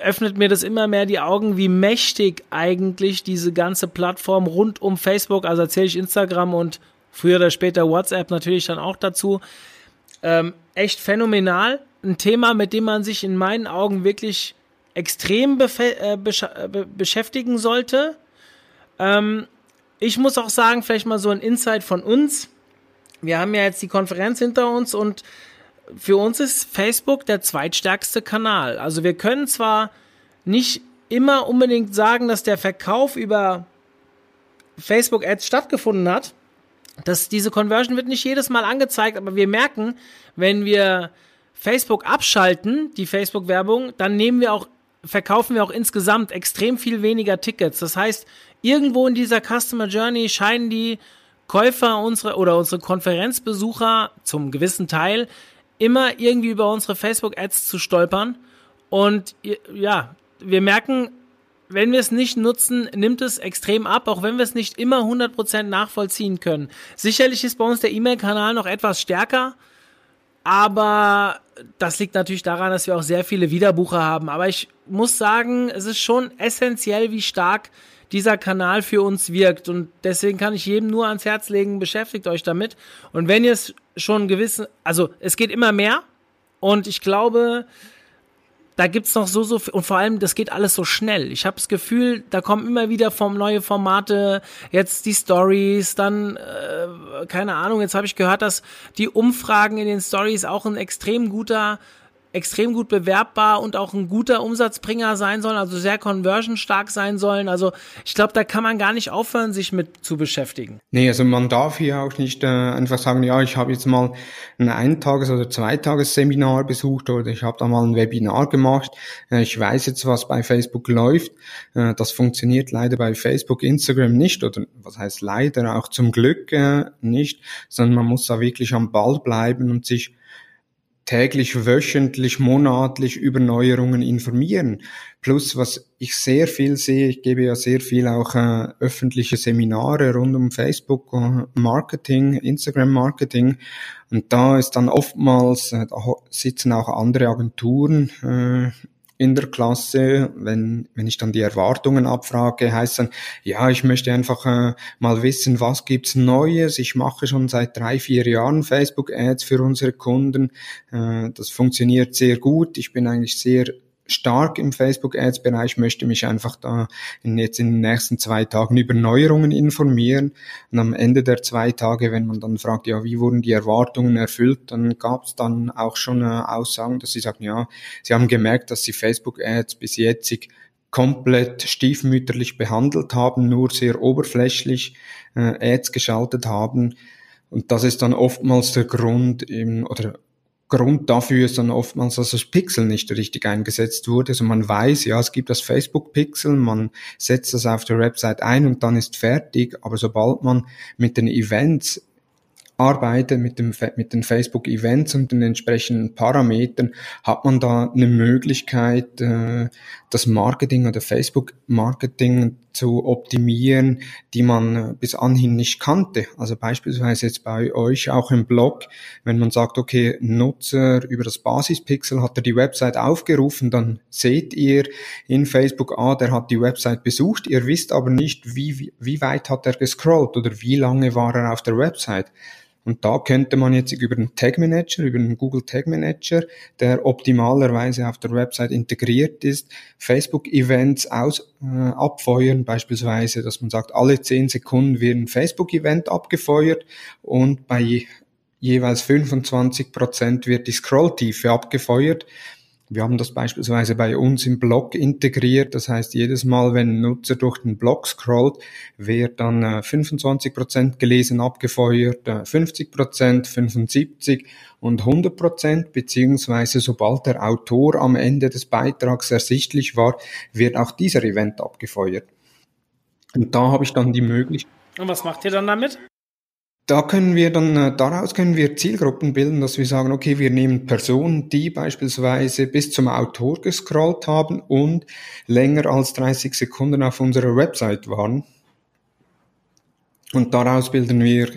öffnet mir das immer mehr die Augen, wie mächtig eigentlich diese ganze Plattform rund um Facebook, also erzähle ich Instagram und früher oder später WhatsApp natürlich dann auch dazu, ähm, echt phänomenal. Ein Thema, mit dem man sich in meinen Augen wirklich extrem äh, besch äh, beschäftigen sollte. Ähm, ich muss auch sagen, vielleicht mal so ein Insight von uns. Wir haben ja jetzt die Konferenz hinter uns und für uns ist Facebook der zweitstärkste Kanal. Also wir können zwar nicht immer unbedingt sagen, dass der Verkauf über Facebook Ads stattgefunden hat. Dass diese Conversion wird nicht jedes Mal angezeigt, aber wir merken, wenn wir Facebook abschalten, die Facebook Werbung, dann nehmen wir auch verkaufen wir auch insgesamt extrem viel weniger Tickets. Das heißt, irgendwo in dieser Customer Journey scheinen die Käufer unsere oder unsere Konferenzbesucher zum gewissen Teil immer irgendwie über unsere Facebook-Ads zu stolpern. Und ja, wir merken, wenn wir es nicht nutzen, nimmt es extrem ab, auch wenn wir es nicht immer 100% nachvollziehen können. Sicherlich ist bei uns der E-Mail-Kanal noch etwas stärker, aber das liegt natürlich daran, dass wir auch sehr viele Wiederbucher haben. Aber ich muss sagen, es ist schon essentiell, wie stark dieser Kanal für uns wirkt. Und deswegen kann ich jedem nur ans Herz legen, beschäftigt euch damit. Und wenn ihr es schon gewissen, also es geht immer mehr. Und ich glaube, da gibt's noch so, so viel, und vor allem, das geht alles so schnell. Ich habe das Gefühl, da kommen immer wieder vom neue Formate, jetzt die Stories, dann, äh, keine Ahnung, jetzt habe ich gehört, dass die Umfragen in den Stories auch ein extrem guter extrem gut bewerbbar und auch ein guter Umsatzbringer sein sollen, also sehr conversionstark sein sollen. Also ich glaube, da kann man gar nicht aufhören, sich mit zu beschäftigen. Nee, also man darf hier auch nicht äh, einfach sagen, ja, ich habe jetzt mal ein Eintages- oder Zweitagesseminar besucht oder ich habe da mal ein Webinar gemacht. Äh, ich weiß jetzt, was bei Facebook läuft. Äh, das funktioniert leider bei Facebook, Instagram nicht oder was heißt leider auch zum Glück äh, nicht, sondern man muss da wirklich am Ball bleiben und sich täglich, wöchentlich, monatlich über Neuerungen informieren. Plus, was ich sehr viel sehe, ich gebe ja sehr viel auch äh, öffentliche Seminare rund um Facebook äh, Marketing, Instagram Marketing. Und da ist dann oftmals, äh, da sitzen auch andere Agenturen äh, in der Klasse, wenn, wenn ich dann die Erwartungen abfrage, heißt dann, ja, ich möchte einfach äh, mal wissen, was gibt's Neues. Ich mache schon seit drei, vier Jahren Facebook-Ads für unsere Kunden. Äh, das funktioniert sehr gut. Ich bin eigentlich sehr stark im Facebook-Ads-Bereich, möchte mich einfach da in, jetzt in den nächsten zwei Tagen über Neuerungen informieren. Und am Ende der zwei Tage, wenn man dann fragt, ja, wie wurden die Erwartungen erfüllt, dann gab es dann auch schon äh, Aussagen, dass sie sagen, ja, sie haben gemerkt, dass sie Facebook-Ads bis jetzt komplett stiefmütterlich behandelt haben, nur sehr oberflächlich äh, Ads geschaltet haben. Und das ist dann oftmals der Grund, eben, oder Grund dafür ist dann oftmals, dass das Pixel nicht richtig eingesetzt wurde. Also man weiß, ja, es gibt das Facebook-Pixel, man setzt das auf der Website ein und dann ist fertig. Aber sobald man mit den Events arbeite mit, dem, mit den Facebook-Events und den entsprechenden Parametern, hat man da eine Möglichkeit, äh, das Marketing oder Facebook-Marketing zu optimieren, die man äh, bis anhin nicht kannte. Also beispielsweise jetzt bei euch auch im Blog, wenn man sagt, okay, Nutzer über das Basispixel hat er die Website aufgerufen, dann seht ihr in Facebook, ah, der hat die Website besucht, ihr wisst aber nicht, wie, wie weit hat er gescrollt oder wie lange war er auf der Website. Und da könnte man jetzt über den Tag Manager, über den Google Tag Manager, der optimalerweise auf der Website integriert ist, Facebook-Events aus, äh, abfeuern, beispielsweise, dass man sagt, alle zehn Sekunden wird ein Facebook-Event abgefeuert und bei jeweils 25 Prozent wird die Scrolltiefe abgefeuert. Wir haben das beispielsweise bei uns im Blog integriert. Das heißt, jedes Mal, wenn ein Nutzer durch den Blog scrollt, wird dann 25 Prozent gelesen abgefeuert, 50%, Prozent, 75% und 100%, Prozent, beziehungsweise sobald der Autor am Ende des Beitrags ersichtlich war, wird auch dieser Event abgefeuert. Und da habe ich dann die Möglichkeit. Und was macht ihr dann damit? Da können wir dann, äh, daraus können wir Zielgruppen bilden, dass wir sagen, okay, wir nehmen Personen, die beispielsweise bis zum Autor gescrollt haben und länger als 30 Sekunden auf unserer Website waren. Und daraus bilden wir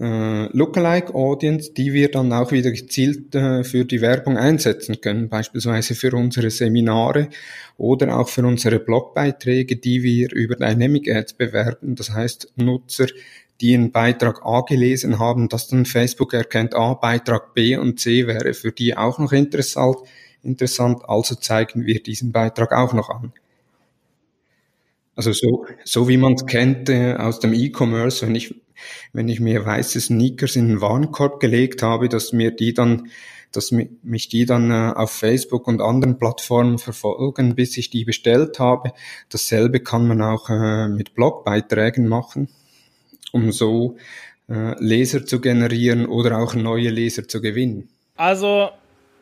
äh, Lookalike Audience, die wir dann auch wieder gezielt äh, für die Werbung einsetzen können, beispielsweise für unsere Seminare oder auch für unsere Blogbeiträge, die wir über Dynamic Ads bewerben. Das heißt, Nutzer, die einen Beitrag A gelesen haben, dass dann Facebook erkennt, A, Beitrag B und C wäre für die auch noch interessant, interessant, also zeigen wir diesen Beitrag auch noch an. Also so, so wie man es kennt äh, aus dem E-Commerce, wenn ich, wenn ich mir weiße Sneakers in den Warenkorb gelegt habe, dass mir die dann, dass mich die dann äh, auf Facebook und anderen Plattformen verfolgen, bis ich die bestellt habe. Dasselbe kann man auch äh, mit Blogbeiträgen machen um so äh, Leser zu generieren oder auch neue Leser zu gewinnen. Also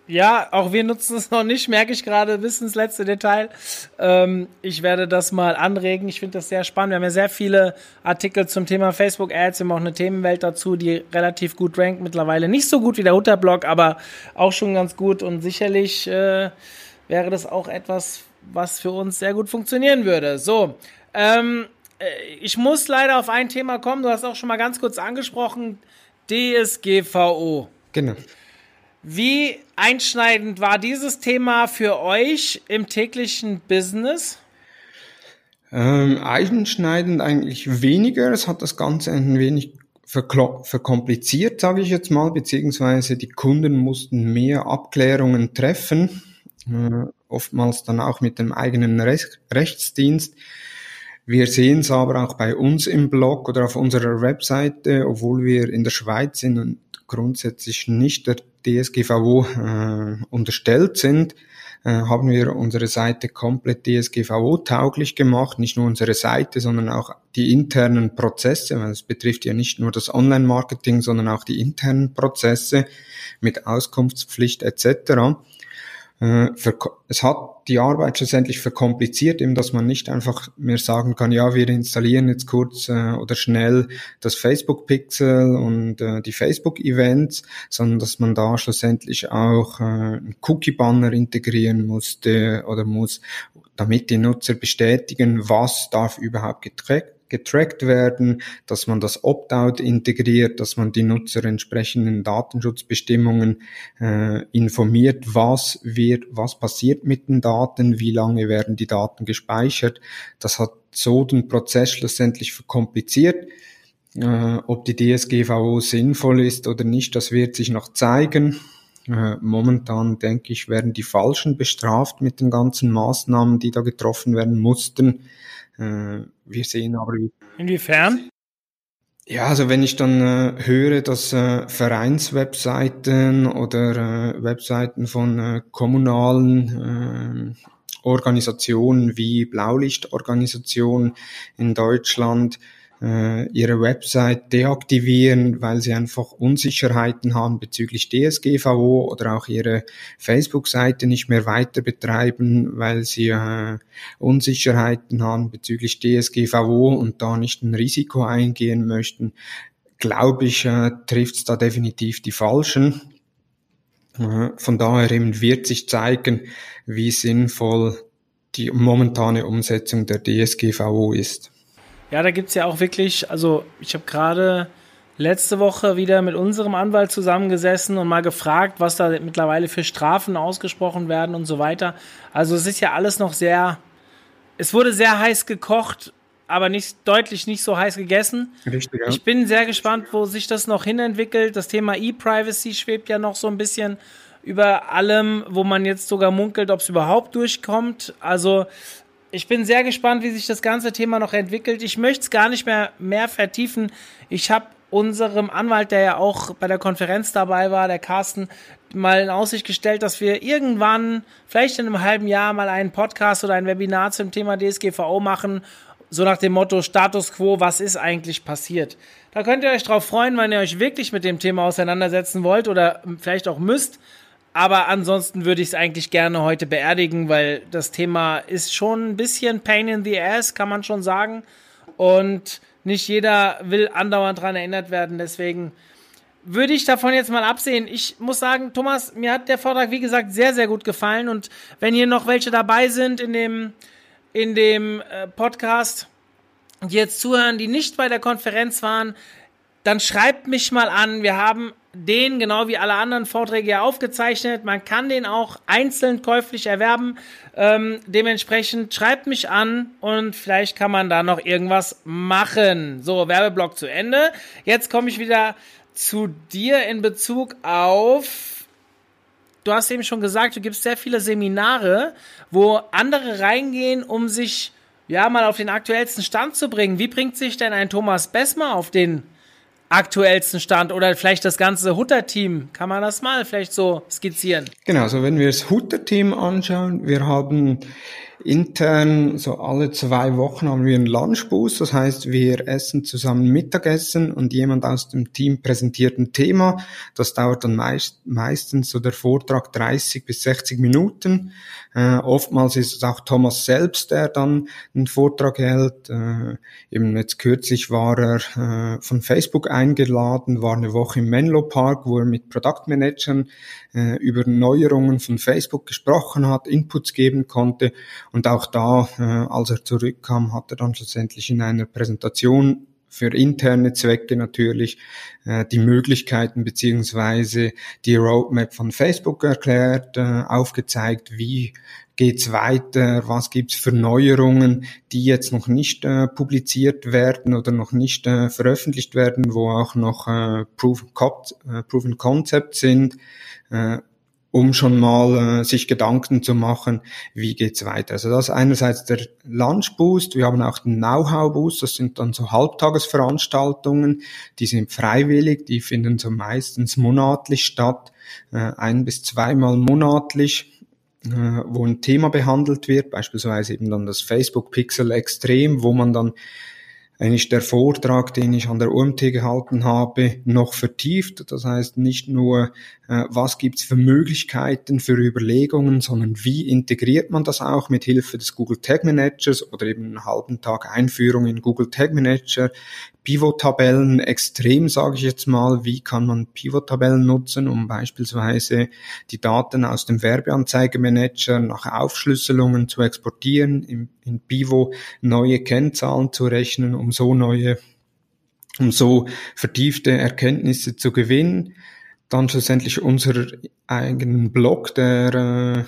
ja, auch wir nutzen es noch nicht, merke ich gerade bis ins letzte Detail. Ähm, ich werde das mal anregen. Ich finde das sehr spannend. Wir haben ja sehr viele Artikel zum Thema Facebook Ads. Wir haben auch eine Themenwelt dazu, die relativ gut rankt. Mittlerweile nicht so gut wie der Hutterblog, aber auch schon ganz gut. Und sicherlich äh, wäre das auch etwas, was für uns sehr gut funktionieren würde. So, ähm, äh, ich muss leider auf ein Thema kommen. Du hast auch schon mal ganz kurz angesprochen. DSGVO. Genau. Wie einschneidend war dieses Thema für euch im täglichen Business? Ähm, einschneidend eigentlich weniger. Es hat das Ganze ein wenig verkompliziert, sage ich jetzt mal, beziehungsweise die Kunden mussten mehr Abklärungen treffen, äh, oftmals dann auch mit dem eigenen Rech Rechtsdienst. Wir sehen es aber auch bei uns im Blog oder auf unserer Webseite, obwohl wir in der Schweiz sind und grundsätzlich nicht der DSGVO äh, unterstellt sind, äh, haben wir unsere Seite komplett DSGVO-tauglich gemacht. Nicht nur unsere Seite, sondern auch die internen Prozesse, weil es betrifft ja nicht nur das Online-Marketing, sondern auch die internen Prozesse mit Auskunftspflicht etc. Äh, es hat die Arbeit schlussendlich verkompliziert, eben dass man nicht einfach mehr sagen kann, ja, wir installieren jetzt kurz äh, oder schnell das Facebook Pixel und äh, die Facebook Events, sondern dass man da schlussendlich auch einen Cookie Banner integrieren musste oder muss, damit die Nutzer bestätigen, was darf überhaupt getrackt getrackt werden, dass man das Opt-out integriert, dass man die Nutzer entsprechenden Datenschutzbestimmungen äh, informiert, was wird, was passiert mit den Daten, wie lange werden die Daten gespeichert. Das hat so den Prozess schlussendlich verkompliziert. Äh, ob die DSGVO sinnvoll ist oder nicht, das wird sich noch zeigen. Äh, momentan denke ich, werden die Falschen bestraft mit den ganzen Maßnahmen, die da getroffen werden mussten. Äh, wir sehen aber. Inwiefern? Ja, also wenn ich dann äh, höre, dass äh, Vereinswebseiten oder äh, Webseiten von äh, kommunalen äh, Organisationen wie Blaulichtorganisationen in Deutschland äh, ihre Website deaktivieren, weil sie einfach Unsicherheiten haben bezüglich DSGVO oder auch ihre Facebook-Seite nicht mehr weiter betreiben, weil sie äh, Unsicherheiten haben bezüglich DSGVO und da nicht ein Risiko eingehen möchten, glaube ich, äh, trifft es da definitiv die Falschen. Äh, von daher eben wird sich zeigen, wie sinnvoll die momentane Umsetzung der DSGVO ist. Ja, da gibt es ja auch wirklich, also ich habe gerade letzte Woche wieder mit unserem Anwalt zusammengesessen und mal gefragt, was da mittlerweile für Strafen ausgesprochen werden und so weiter. Also es ist ja alles noch sehr, es wurde sehr heiß gekocht, aber nicht deutlich nicht so heiß gegessen. Richtig, ja. Ich bin sehr gespannt, wo sich das noch hinentwickelt. Das Thema E-Privacy schwebt ja noch so ein bisschen über allem, wo man jetzt sogar munkelt, ob es überhaupt durchkommt. Also ich bin sehr gespannt, wie sich das ganze Thema noch entwickelt. Ich möchte es gar nicht mehr, mehr vertiefen. Ich habe unserem Anwalt, der ja auch bei der Konferenz dabei war, der Carsten, mal in Aussicht gestellt, dass wir irgendwann, vielleicht in einem halben Jahr, mal einen Podcast oder ein Webinar zum Thema DSGVO machen. So nach dem Motto Status quo, was ist eigentlich passiert? Da könnt ihr euch drauf freuen, wenn ihr euch wirklich mit dem Thema auseinandersetzen wollt oder vielleicht auch müsst. Aber ansonsten würde ich es eigentlich gerne heute beerdigen, weil das Thema ist schon ein bisschen Pain in the Ass, kann man schon sagen. Und nicht jeder will andauernd daran erinnert werden. Deswegen würde ich davon jetzt mal absehen. Ich muss sagen, Thomas, mir hat der Vortrag, wie gesagt, sehr, sehr gut gefallen. Und wenn hier noch welche dabei sind in dem, in dem äh, Podcast, die jetzt zuhören, die nicht bei der Konferenz waren, dann schreibt mich mal an. Wir haben den, genau wie alle anderen Vorträge ja aufgezeichnet. Man kann den auch einzeln käuflich erwerben. Ähm, dementsprechend schreibt mich an und vielleicht kann man da noch irgendwas machen. So, Werbeblock zu Ende. Jetzt komme ich wieder zu dir in Bezug auf, du hast eben schon gesagt, du gibst sehr viele Seminare, wo andere reingehen, um sich ja mal auf den aktuellsten Stand zu bringen. Wie bringt sich denn ein Thomas Bessmer auf den aktuellsten Stand oder vielleicht das ganze Hutter-Team? Kann man das mal vielleicht so skizzieren? Genau, also wenn wir das Hutter-Team anschauen, wir haben intern so alle zwei Wochen haben wir einen Lunchboost, das heißt, wir essen zusammen Mittagessen und jemand aus dem Team präsentiert ein Thema. Das dauert dann meist, meistens so der Vortrag 30 bis 60 Minuten. Äh, oftmals ist es auch Thomas selbst, der dann einen Vortrag hält. Äh, eben jetzt kürzlich war er äh, von Facebook eingeladen, war eine Woche im Menlo Park, wo er mit Produktmanagern äh, über Neuerungen von Facebook gesprochen hat, Inputs geben konnte. Und auch da, äh, als er zurückkam, hat er dann schlussendlich in einer Präsentation für interne Zwecke natürlich äh, die Möglichkeiten beziehungsweise die Roadmap von Facebook erklärt, äh, aufgezeigt, wie geht's weiter, was gibt's für Neuerungen, die jetzt noch nicht äh, publiziert werden oder noch nicht äh, veröffentlicht werden, wo auch noch äh, Proven, äh, Proven Concept sind, äh, um schon mal äh, sich Gedanken zu machen, wie geht's weiter. Also das einerseits der Lunch Boost, wir haben auch den Know-how Boost, das sind dann so Halbtagesveranstaltungen, die sind freiwillig, die finden so meistens monatlich statt, äh, ein bis zweimal monatlich äh, wo ein Thema behandelt wird, beispielsweise eben dann das Facebook Pixel Extrem, wo man dann eigentlich der Vortrag, den ich an der UMT gehalten habe, noch vertieft. Das heißt nicht nur, äh, was gibt's für Möglichkeiten, für Überlegungen, sondern wie integriert man das auch mit Hilfe des Google Tag Managers oder eben einen halben Tag Einführung in Google Tag Manager, Pivot-Tabellen extrem, sage ich jetzt mal. Wie kann man Pivot-Tabellen nutzen, um beispielsweise die Daten aus dem Werbeanzeigemanager nach Aufschlüsselungen zu exportieren, in, in Pivo neue Kennzahlen zu rechnen, um so neue, um so vertiefte Erkenntnisse zu gewinnen. Dann schlussendlich unser eigenen Blog, der äh,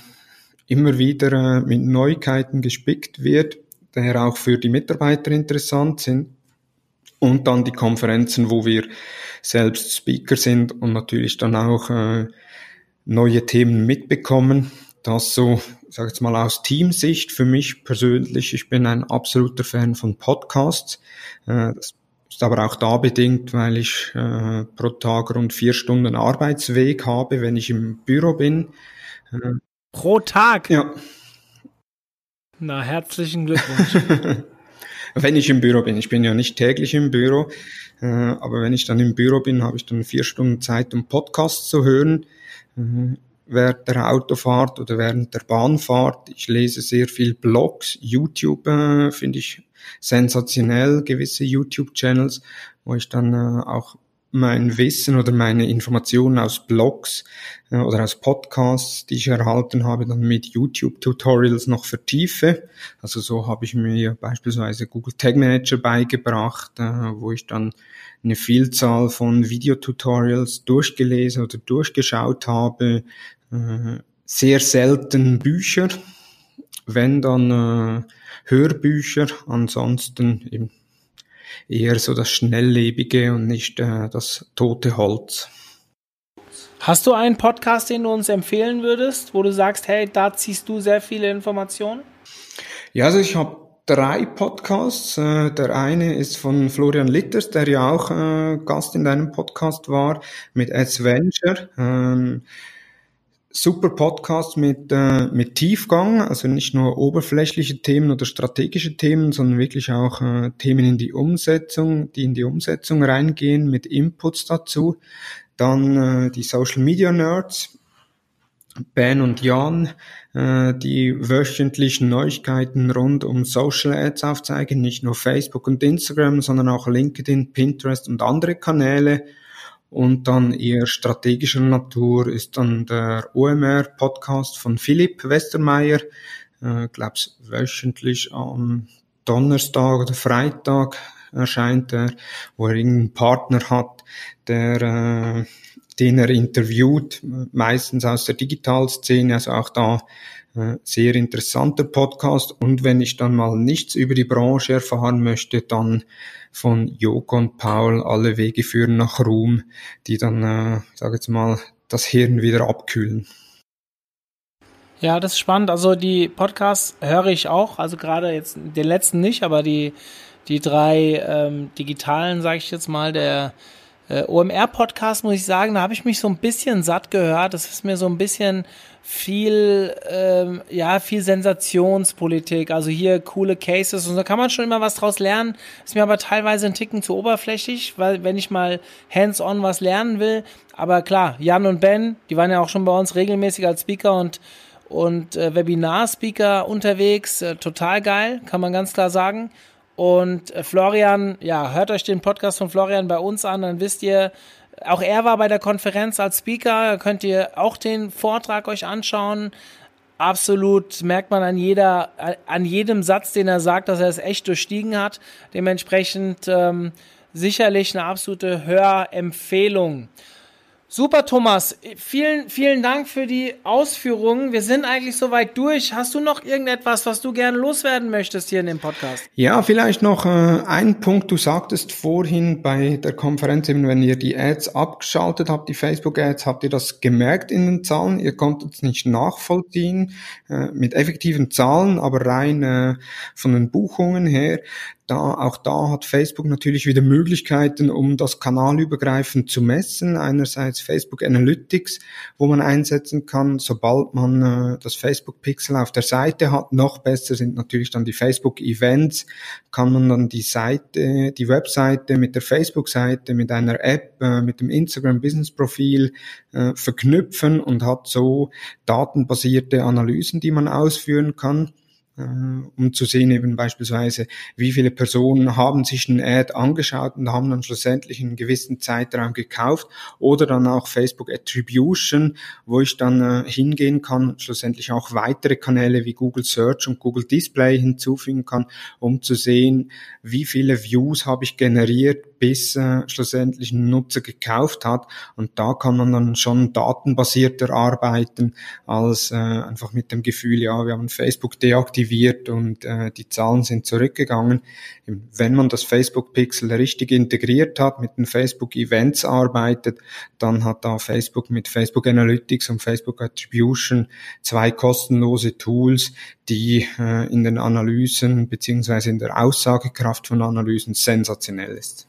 immer wieder äh, mit Neuigkeiten gespickt wird, der auch für die Mitarbeiter interessant sind und dann die Konferenzen, wo wir selbst Speaker sind und natürlich dann auch äh, neue Themen mitbekommen. Das so, sag jetzt mal aus Teamsicht für mich persönlich. Ich bin ein absoluter Fan von Podcasts. Äh, das ist aber auch da bedingt, weil ich äh, pro Tag rund vier Stunden Arbeitsweg habe, wenn ich im Büro bin. Äh, pro Tag? Ja. Na, herzlichen Glückwunsch. wenn ich im Büro bin. Ich bin ja nicht täglich im Büro, äh, aber wenn ich dann im Büro bin, habe ich dann vier Stunden Zeit, um Podcasts zu hören. Äh, während der Autofahrt oder während der Bahnfahrt. Ich lese sehr viel Blogs, YouTube äh, finde ich sensationell, gewisse YouTube-Channels, wo ich dann äh, auch mein Wissen oder meine Informationen aus Blogs äh, oder aus Podcasts, die ich erhalten habe, dann mit YouTube-Tutorials noch vertiefe. Also so habe ich mir beispielsweise Google Tag Manager beigebracht, äh, wo ich dann eine Vielzahl von Videotutorials durchgelesen oder durchgeschaut habe. Äh, sehr selten Bücher, wenn dann äh, Hörbücher, ansonsten eben eher so das Schnelllebige und nicht äh, das tote Holz. Hast du einen Podcast, den du uns empfehlen würdest, wo du sagst, hey, da ziehst du sehr viele Informationen? Ja, also ich habe drei Podcasts. Äh, der eine ist von Florian Litters, der ja auch äh, Gast in deinem Podcast war, mit Adventure. Super Podcast mit, äh, mit Tiefgang, also nicht nur oberflächliche Themen oder strategische Themen, sondern wirklich auch äh, Themen in die Umsetzung, die in die Umsetzung reingehen mit Inputs dazu. Dann äh, die Social Media Nerds Ben und Jan, äh, die wöchentlichen Neuigkeiten rund um Social Ads aufzeigen, nicht nur Facebook und Instagram, sondern auch LinkedIn, Pinterest und andere Kanäle. Und dann eher strategischer Natur ist dann der OMR-Podcast von Philipp Westermeier, äh, glaub's wöchentlich am Donnerstag oder Freitag erscheint er, wo er irgendeinen Partner hat, der äh, den er interviewt, meistens aus der Digitalszene, also auch da äh, sehr interessanter Podcast. Und wenn ich dann mal nichts über die Branche erfahren möchte, dann von Joko und Paul alle Wege führen nach Ruhm, die dann, äh, sage jetzt mal, das Hirn wieder abkühlen. Ja, das ist spannend. Also die Podcasts höre ich auch, also gerade jetzt den letzten nicht, aber die die drei ähm, digitalen, sage ich jetzt mal, der äh, OMR-Podcast, muss ich sagen, da habe ich mich so ein bisschen satt gehört. Das ist mir so ein bisschen viel, ähm, ja, viel Sensationspolitik. Also hier coole Cases und da kann man schon immer was draus lernen. Ist mir aber teilweise ein Ticken zu oberflächlich, weil wenn ich mal hands-on was lernen will. Aber klar, Jan und Ben, die waren ja auch schon bei uns regelmäßig als Speaker und und äh, Webinar-Speaker unterwegs, äh, total geil, kann man ganz klar sagen. Und äh, Florian, ja, hört euch den Podcast von Florian bei uns an, dann wisst ihr, auch er war bei der Konferenz als Speaker, könnt ihr auch den Vortrag euch anschauen. Absolut merkt man an jeder, an jedem Satz, den er sagt, dass er es echt durchstiegen hat. Dementsprechend ähm, sicherlich eine absolute Hörempfehlung. Super, Thomas. Vielen, vielen Dank für die Ausführungen. Wir sind eigentlich soweit durch. Hast du noch irgendetwas, was du gerne loswerden möchtest hier in dem Podcast? Ja, vielleicht noch äh, ein Punkt. Du sagtest vorhin bei der Konferenz, eben wenn ihr die Ads abgeschaltet habt, die Facebook-Ads, habt ihr das gemerkt in den Zahlen? Ihr konntet es nicht nachvollziehen äh, mit effektiven Zahlen, aber rein äh, von den Buchungen her da, auch da hat Facebook natürlich wieder Möglichkeiten, um das kanalübergreifend zu messen. Einerseits Facebook Analytics, wo man einsetzen kann, sobald man äh, das Facebook Pixel auf der Seite hat. Noch besser sind natürlich dann die Facebook Events. Kann man dann die Seite, die Webseite mit der Facebook-Seite, mit einer App, äh, mit dem Instagram Business Profil äh, verknüpfen und hat so datenbasierte Analysen, die man ausführen kann. Äh, um zu sehen eben beispielsweise, wie viele Personen haben sich ein Ad angeschaut und haben dann schlussendlich einen gewissen Zeitraum gekauft oder dann auch Facebook Attribution, wo ich dann äh, hingehen kann, schlussendlich auch weitere Kanäle wie Google Search und Google Display hinzufügen kann, um zu sehen, wie viele Views habe ich generiert, bis äh, schlussendlich ein Nutzer gekauft hat. Und da kann man dann schon datenbasierter arbeiten, als äh, einfach mit dem Gefühl, ja, wir haben Facebook deaktiviert und äh, die Zahlen sind zurückgegangen. Wenn man das Facebook Pixel richtig integriert hat, mit den Facebook Events arbeitet, dann hat da Facebook mit Facebook Analytics und Facebook Attribution zwei kostenlose Tools, die äh, in den Analysen beziehungsweise in der Aussagekraft von Analysen sensationell ist.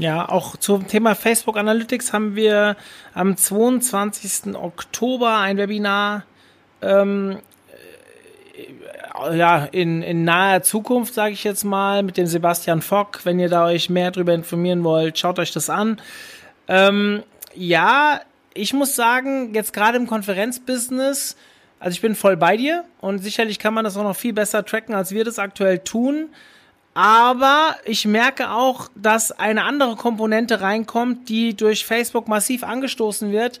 Ja, auch zum Thema Facebook Analytics haben wir am 22. Oktober ein Webinar ähm, äh, ja, in, in naher Zukunft, sage ich jetzt mal, mit dem Sebastian Fock. Wenn ihr da euch mehr darüber informieren wollt, schaut euch das an. Ähm, ja, ich muss sagen, jetzt gerade im Konferenzbusiness, also ich bin voll bei dir und sicherlich kann man das auch noch viel besser tracken, als wir das aktuell tun. Aber ich merke auch, dass eine andere Komponente reinkommt, die durch Facebook massiv angestoßen wird.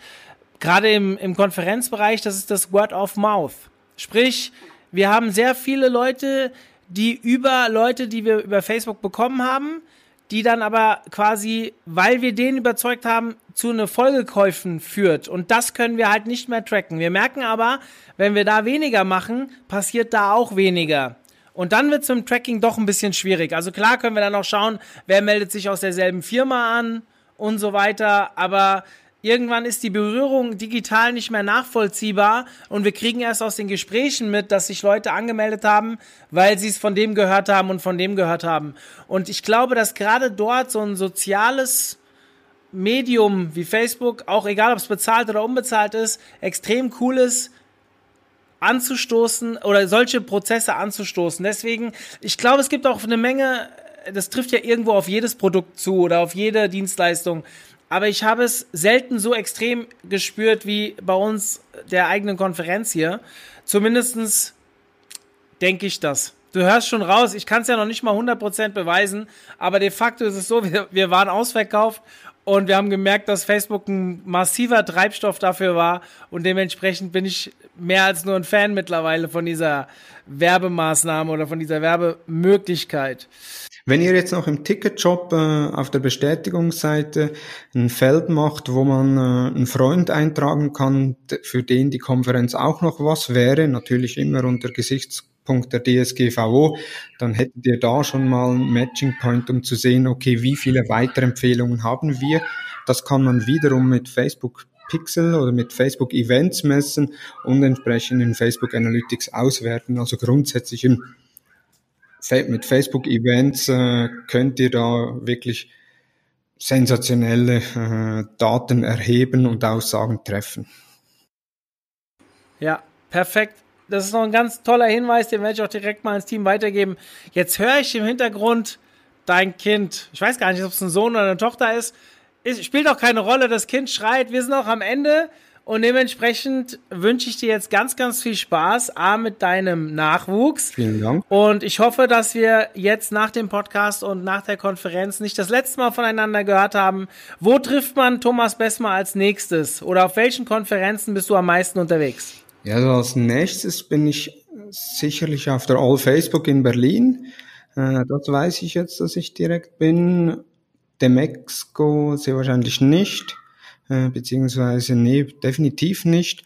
Gerade im, im Konferenzbereich, das ist das Word of Mouth. Sprich, wir haben sehr viele Leute, die über Leute, die wir über Facebook bekommen haben, die dann aber quasi, weil wir den überzeugt haben, zu einer Folgekäufen führt. Und das können wir halt nicht mehr tracken. Wir merken aber, wenn wir da weniger machen, passiert da auch weniger. Und dann wird es im Tracking doch ein bisschen schwierig. Also klar können wir dann auch schauen, wer meldet sich aus derselben Firma an und so weiter. Aber irgendwann ist die Berührung digital nicht mehr nachvollziehbar und wir kriegen erst aus den Gesprächen mit, dass sich Leute angemeldet haben, weil sie es von dem gehört haben und von dem gehört haben. Und ich glaube, dass gerade dort so ein soziales Medium wie Facebook, auch egal ob es bezahlt oder unbezahlt ist, extrem cool ist, anzustoßen oder solche Prozesse anzustoßen. Deswegen, ich glaube, es gibt auch eine Menge, das trifft ja irgendwo auf jedes Produkt zu oder auf jede Dienstleistung. Aber ich habe es selten so extrem gespürt wie bei uns der eigenen Konferenz hier. Zumindestens denke ich das. Du hörst schon raus, ich kann es ja noch nicht mal 100% beweisen, aber de facto ist es so, wir, wir waren ausverkauft und wir haben gemerkt, dass Facebook ein massiver Treibstoff dafür war und dementsprechend bin ich mehr als nur ein Fan mittlerweile von dieser Werbemaßnahme oder von dieser Werbemöglichkeit. Wenn ihr jetzt noch im Ticketjob äh, auf der Bestätigungsseite ein Feld macht, wo man äh, einen Freund eintragen kann, für den die Konferenz auch noch was wäre, natürlich immer unter Gesichtspunkt der DSGVO, dann hättet ihr da schon mal einen Matching Point, um zu sehen, okay, wie viele weitere Empfehlungen haben wir. Das kann man wiederum mit Facebook Pixel oder mit Facebook Events messen und entsprechend in Facebook Analytics auswerten. Also grundsätzlich im mit Facebook-Events äh, könnt ihr da wirklich sensationelle äh, Daten erheben und Aussagen treffen. Ja, perfekt. Das ist noch ein ganz toller Hinweis, den werde ich auch direkt mal ins Team weitergeben. Jetzt höre ich im Hintergrund dein Kind. Ich weiß gar nicht, ob es ein Sohn oder eine Tochter ist. Es spielt auch keine Rolle. Das Kind schreit. Wir sind auch am Ende. Und dementsprechend wünsche ich dir jetzt ganz, ganz viel Spaß, A, mit deinem Nachwuchs. Vielen Dank. Und ich hoffe, dass wir jetzt nach dem Podcast und nach der Konferenz nicht das letzte Mal voneinander gehört haben. Wo trifft man Thomas Bessmer als nächstes? Oder auf welchen Konferenzen bist du am meisten unterwegs? Ja, also als nächstes bin ich sicherlich auf der All Facebook in Berlin. Äh, dort weiß ich jetzt, dass ich direkt bin. Demexco sehr wahrscheinlich nicht. Äh, beziehungsweise nee, definitiv nicht.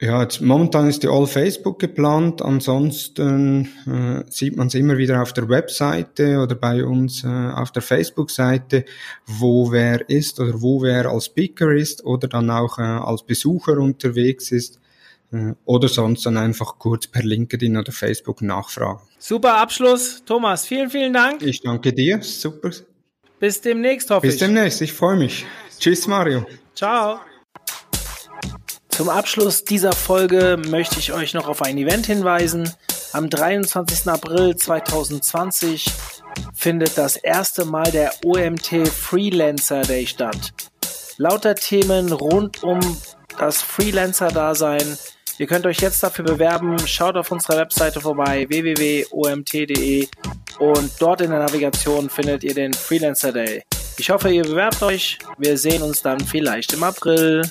Ja, jetzt, momentan ist die All Facebook geplant, ansonsten äh, sieht man es immer wieder auf der Webseite oder bei uns äh, auf der Facebook-Seite, wo wer ist oder wo wer als Speaker ist oder dann auch äh, als Besucher unterwegs ist äh, oder sonst dann einfach kurz per LinkedIn oder Facebook nachfragen. Super Abschluss, Thomas. Vielen, vielen Dank. Ich danke dir. Super. Bis demnächst, hoffe Bis ich. Bis demnächst. Ich freue mich. Tschüss, Mario. Ciao. Zum Abschluss dieser Folge möchte ich euch noch auf ein Event hinweisen. Am 23. April 2020 findet das erste Mal der OMT Freelancer Day statt. Lauter Themen rund um das Freelancer-Dasein. Ihr könnt euch jetzt dafür bewerben. Schaut auf unserer Webseite vorbei www.omt.de und dort in der Navigation findet ihr den Freelancer Day. Ich hoffe, ihr bewerbt euch. Wir sehen uns dann vielleicht im April.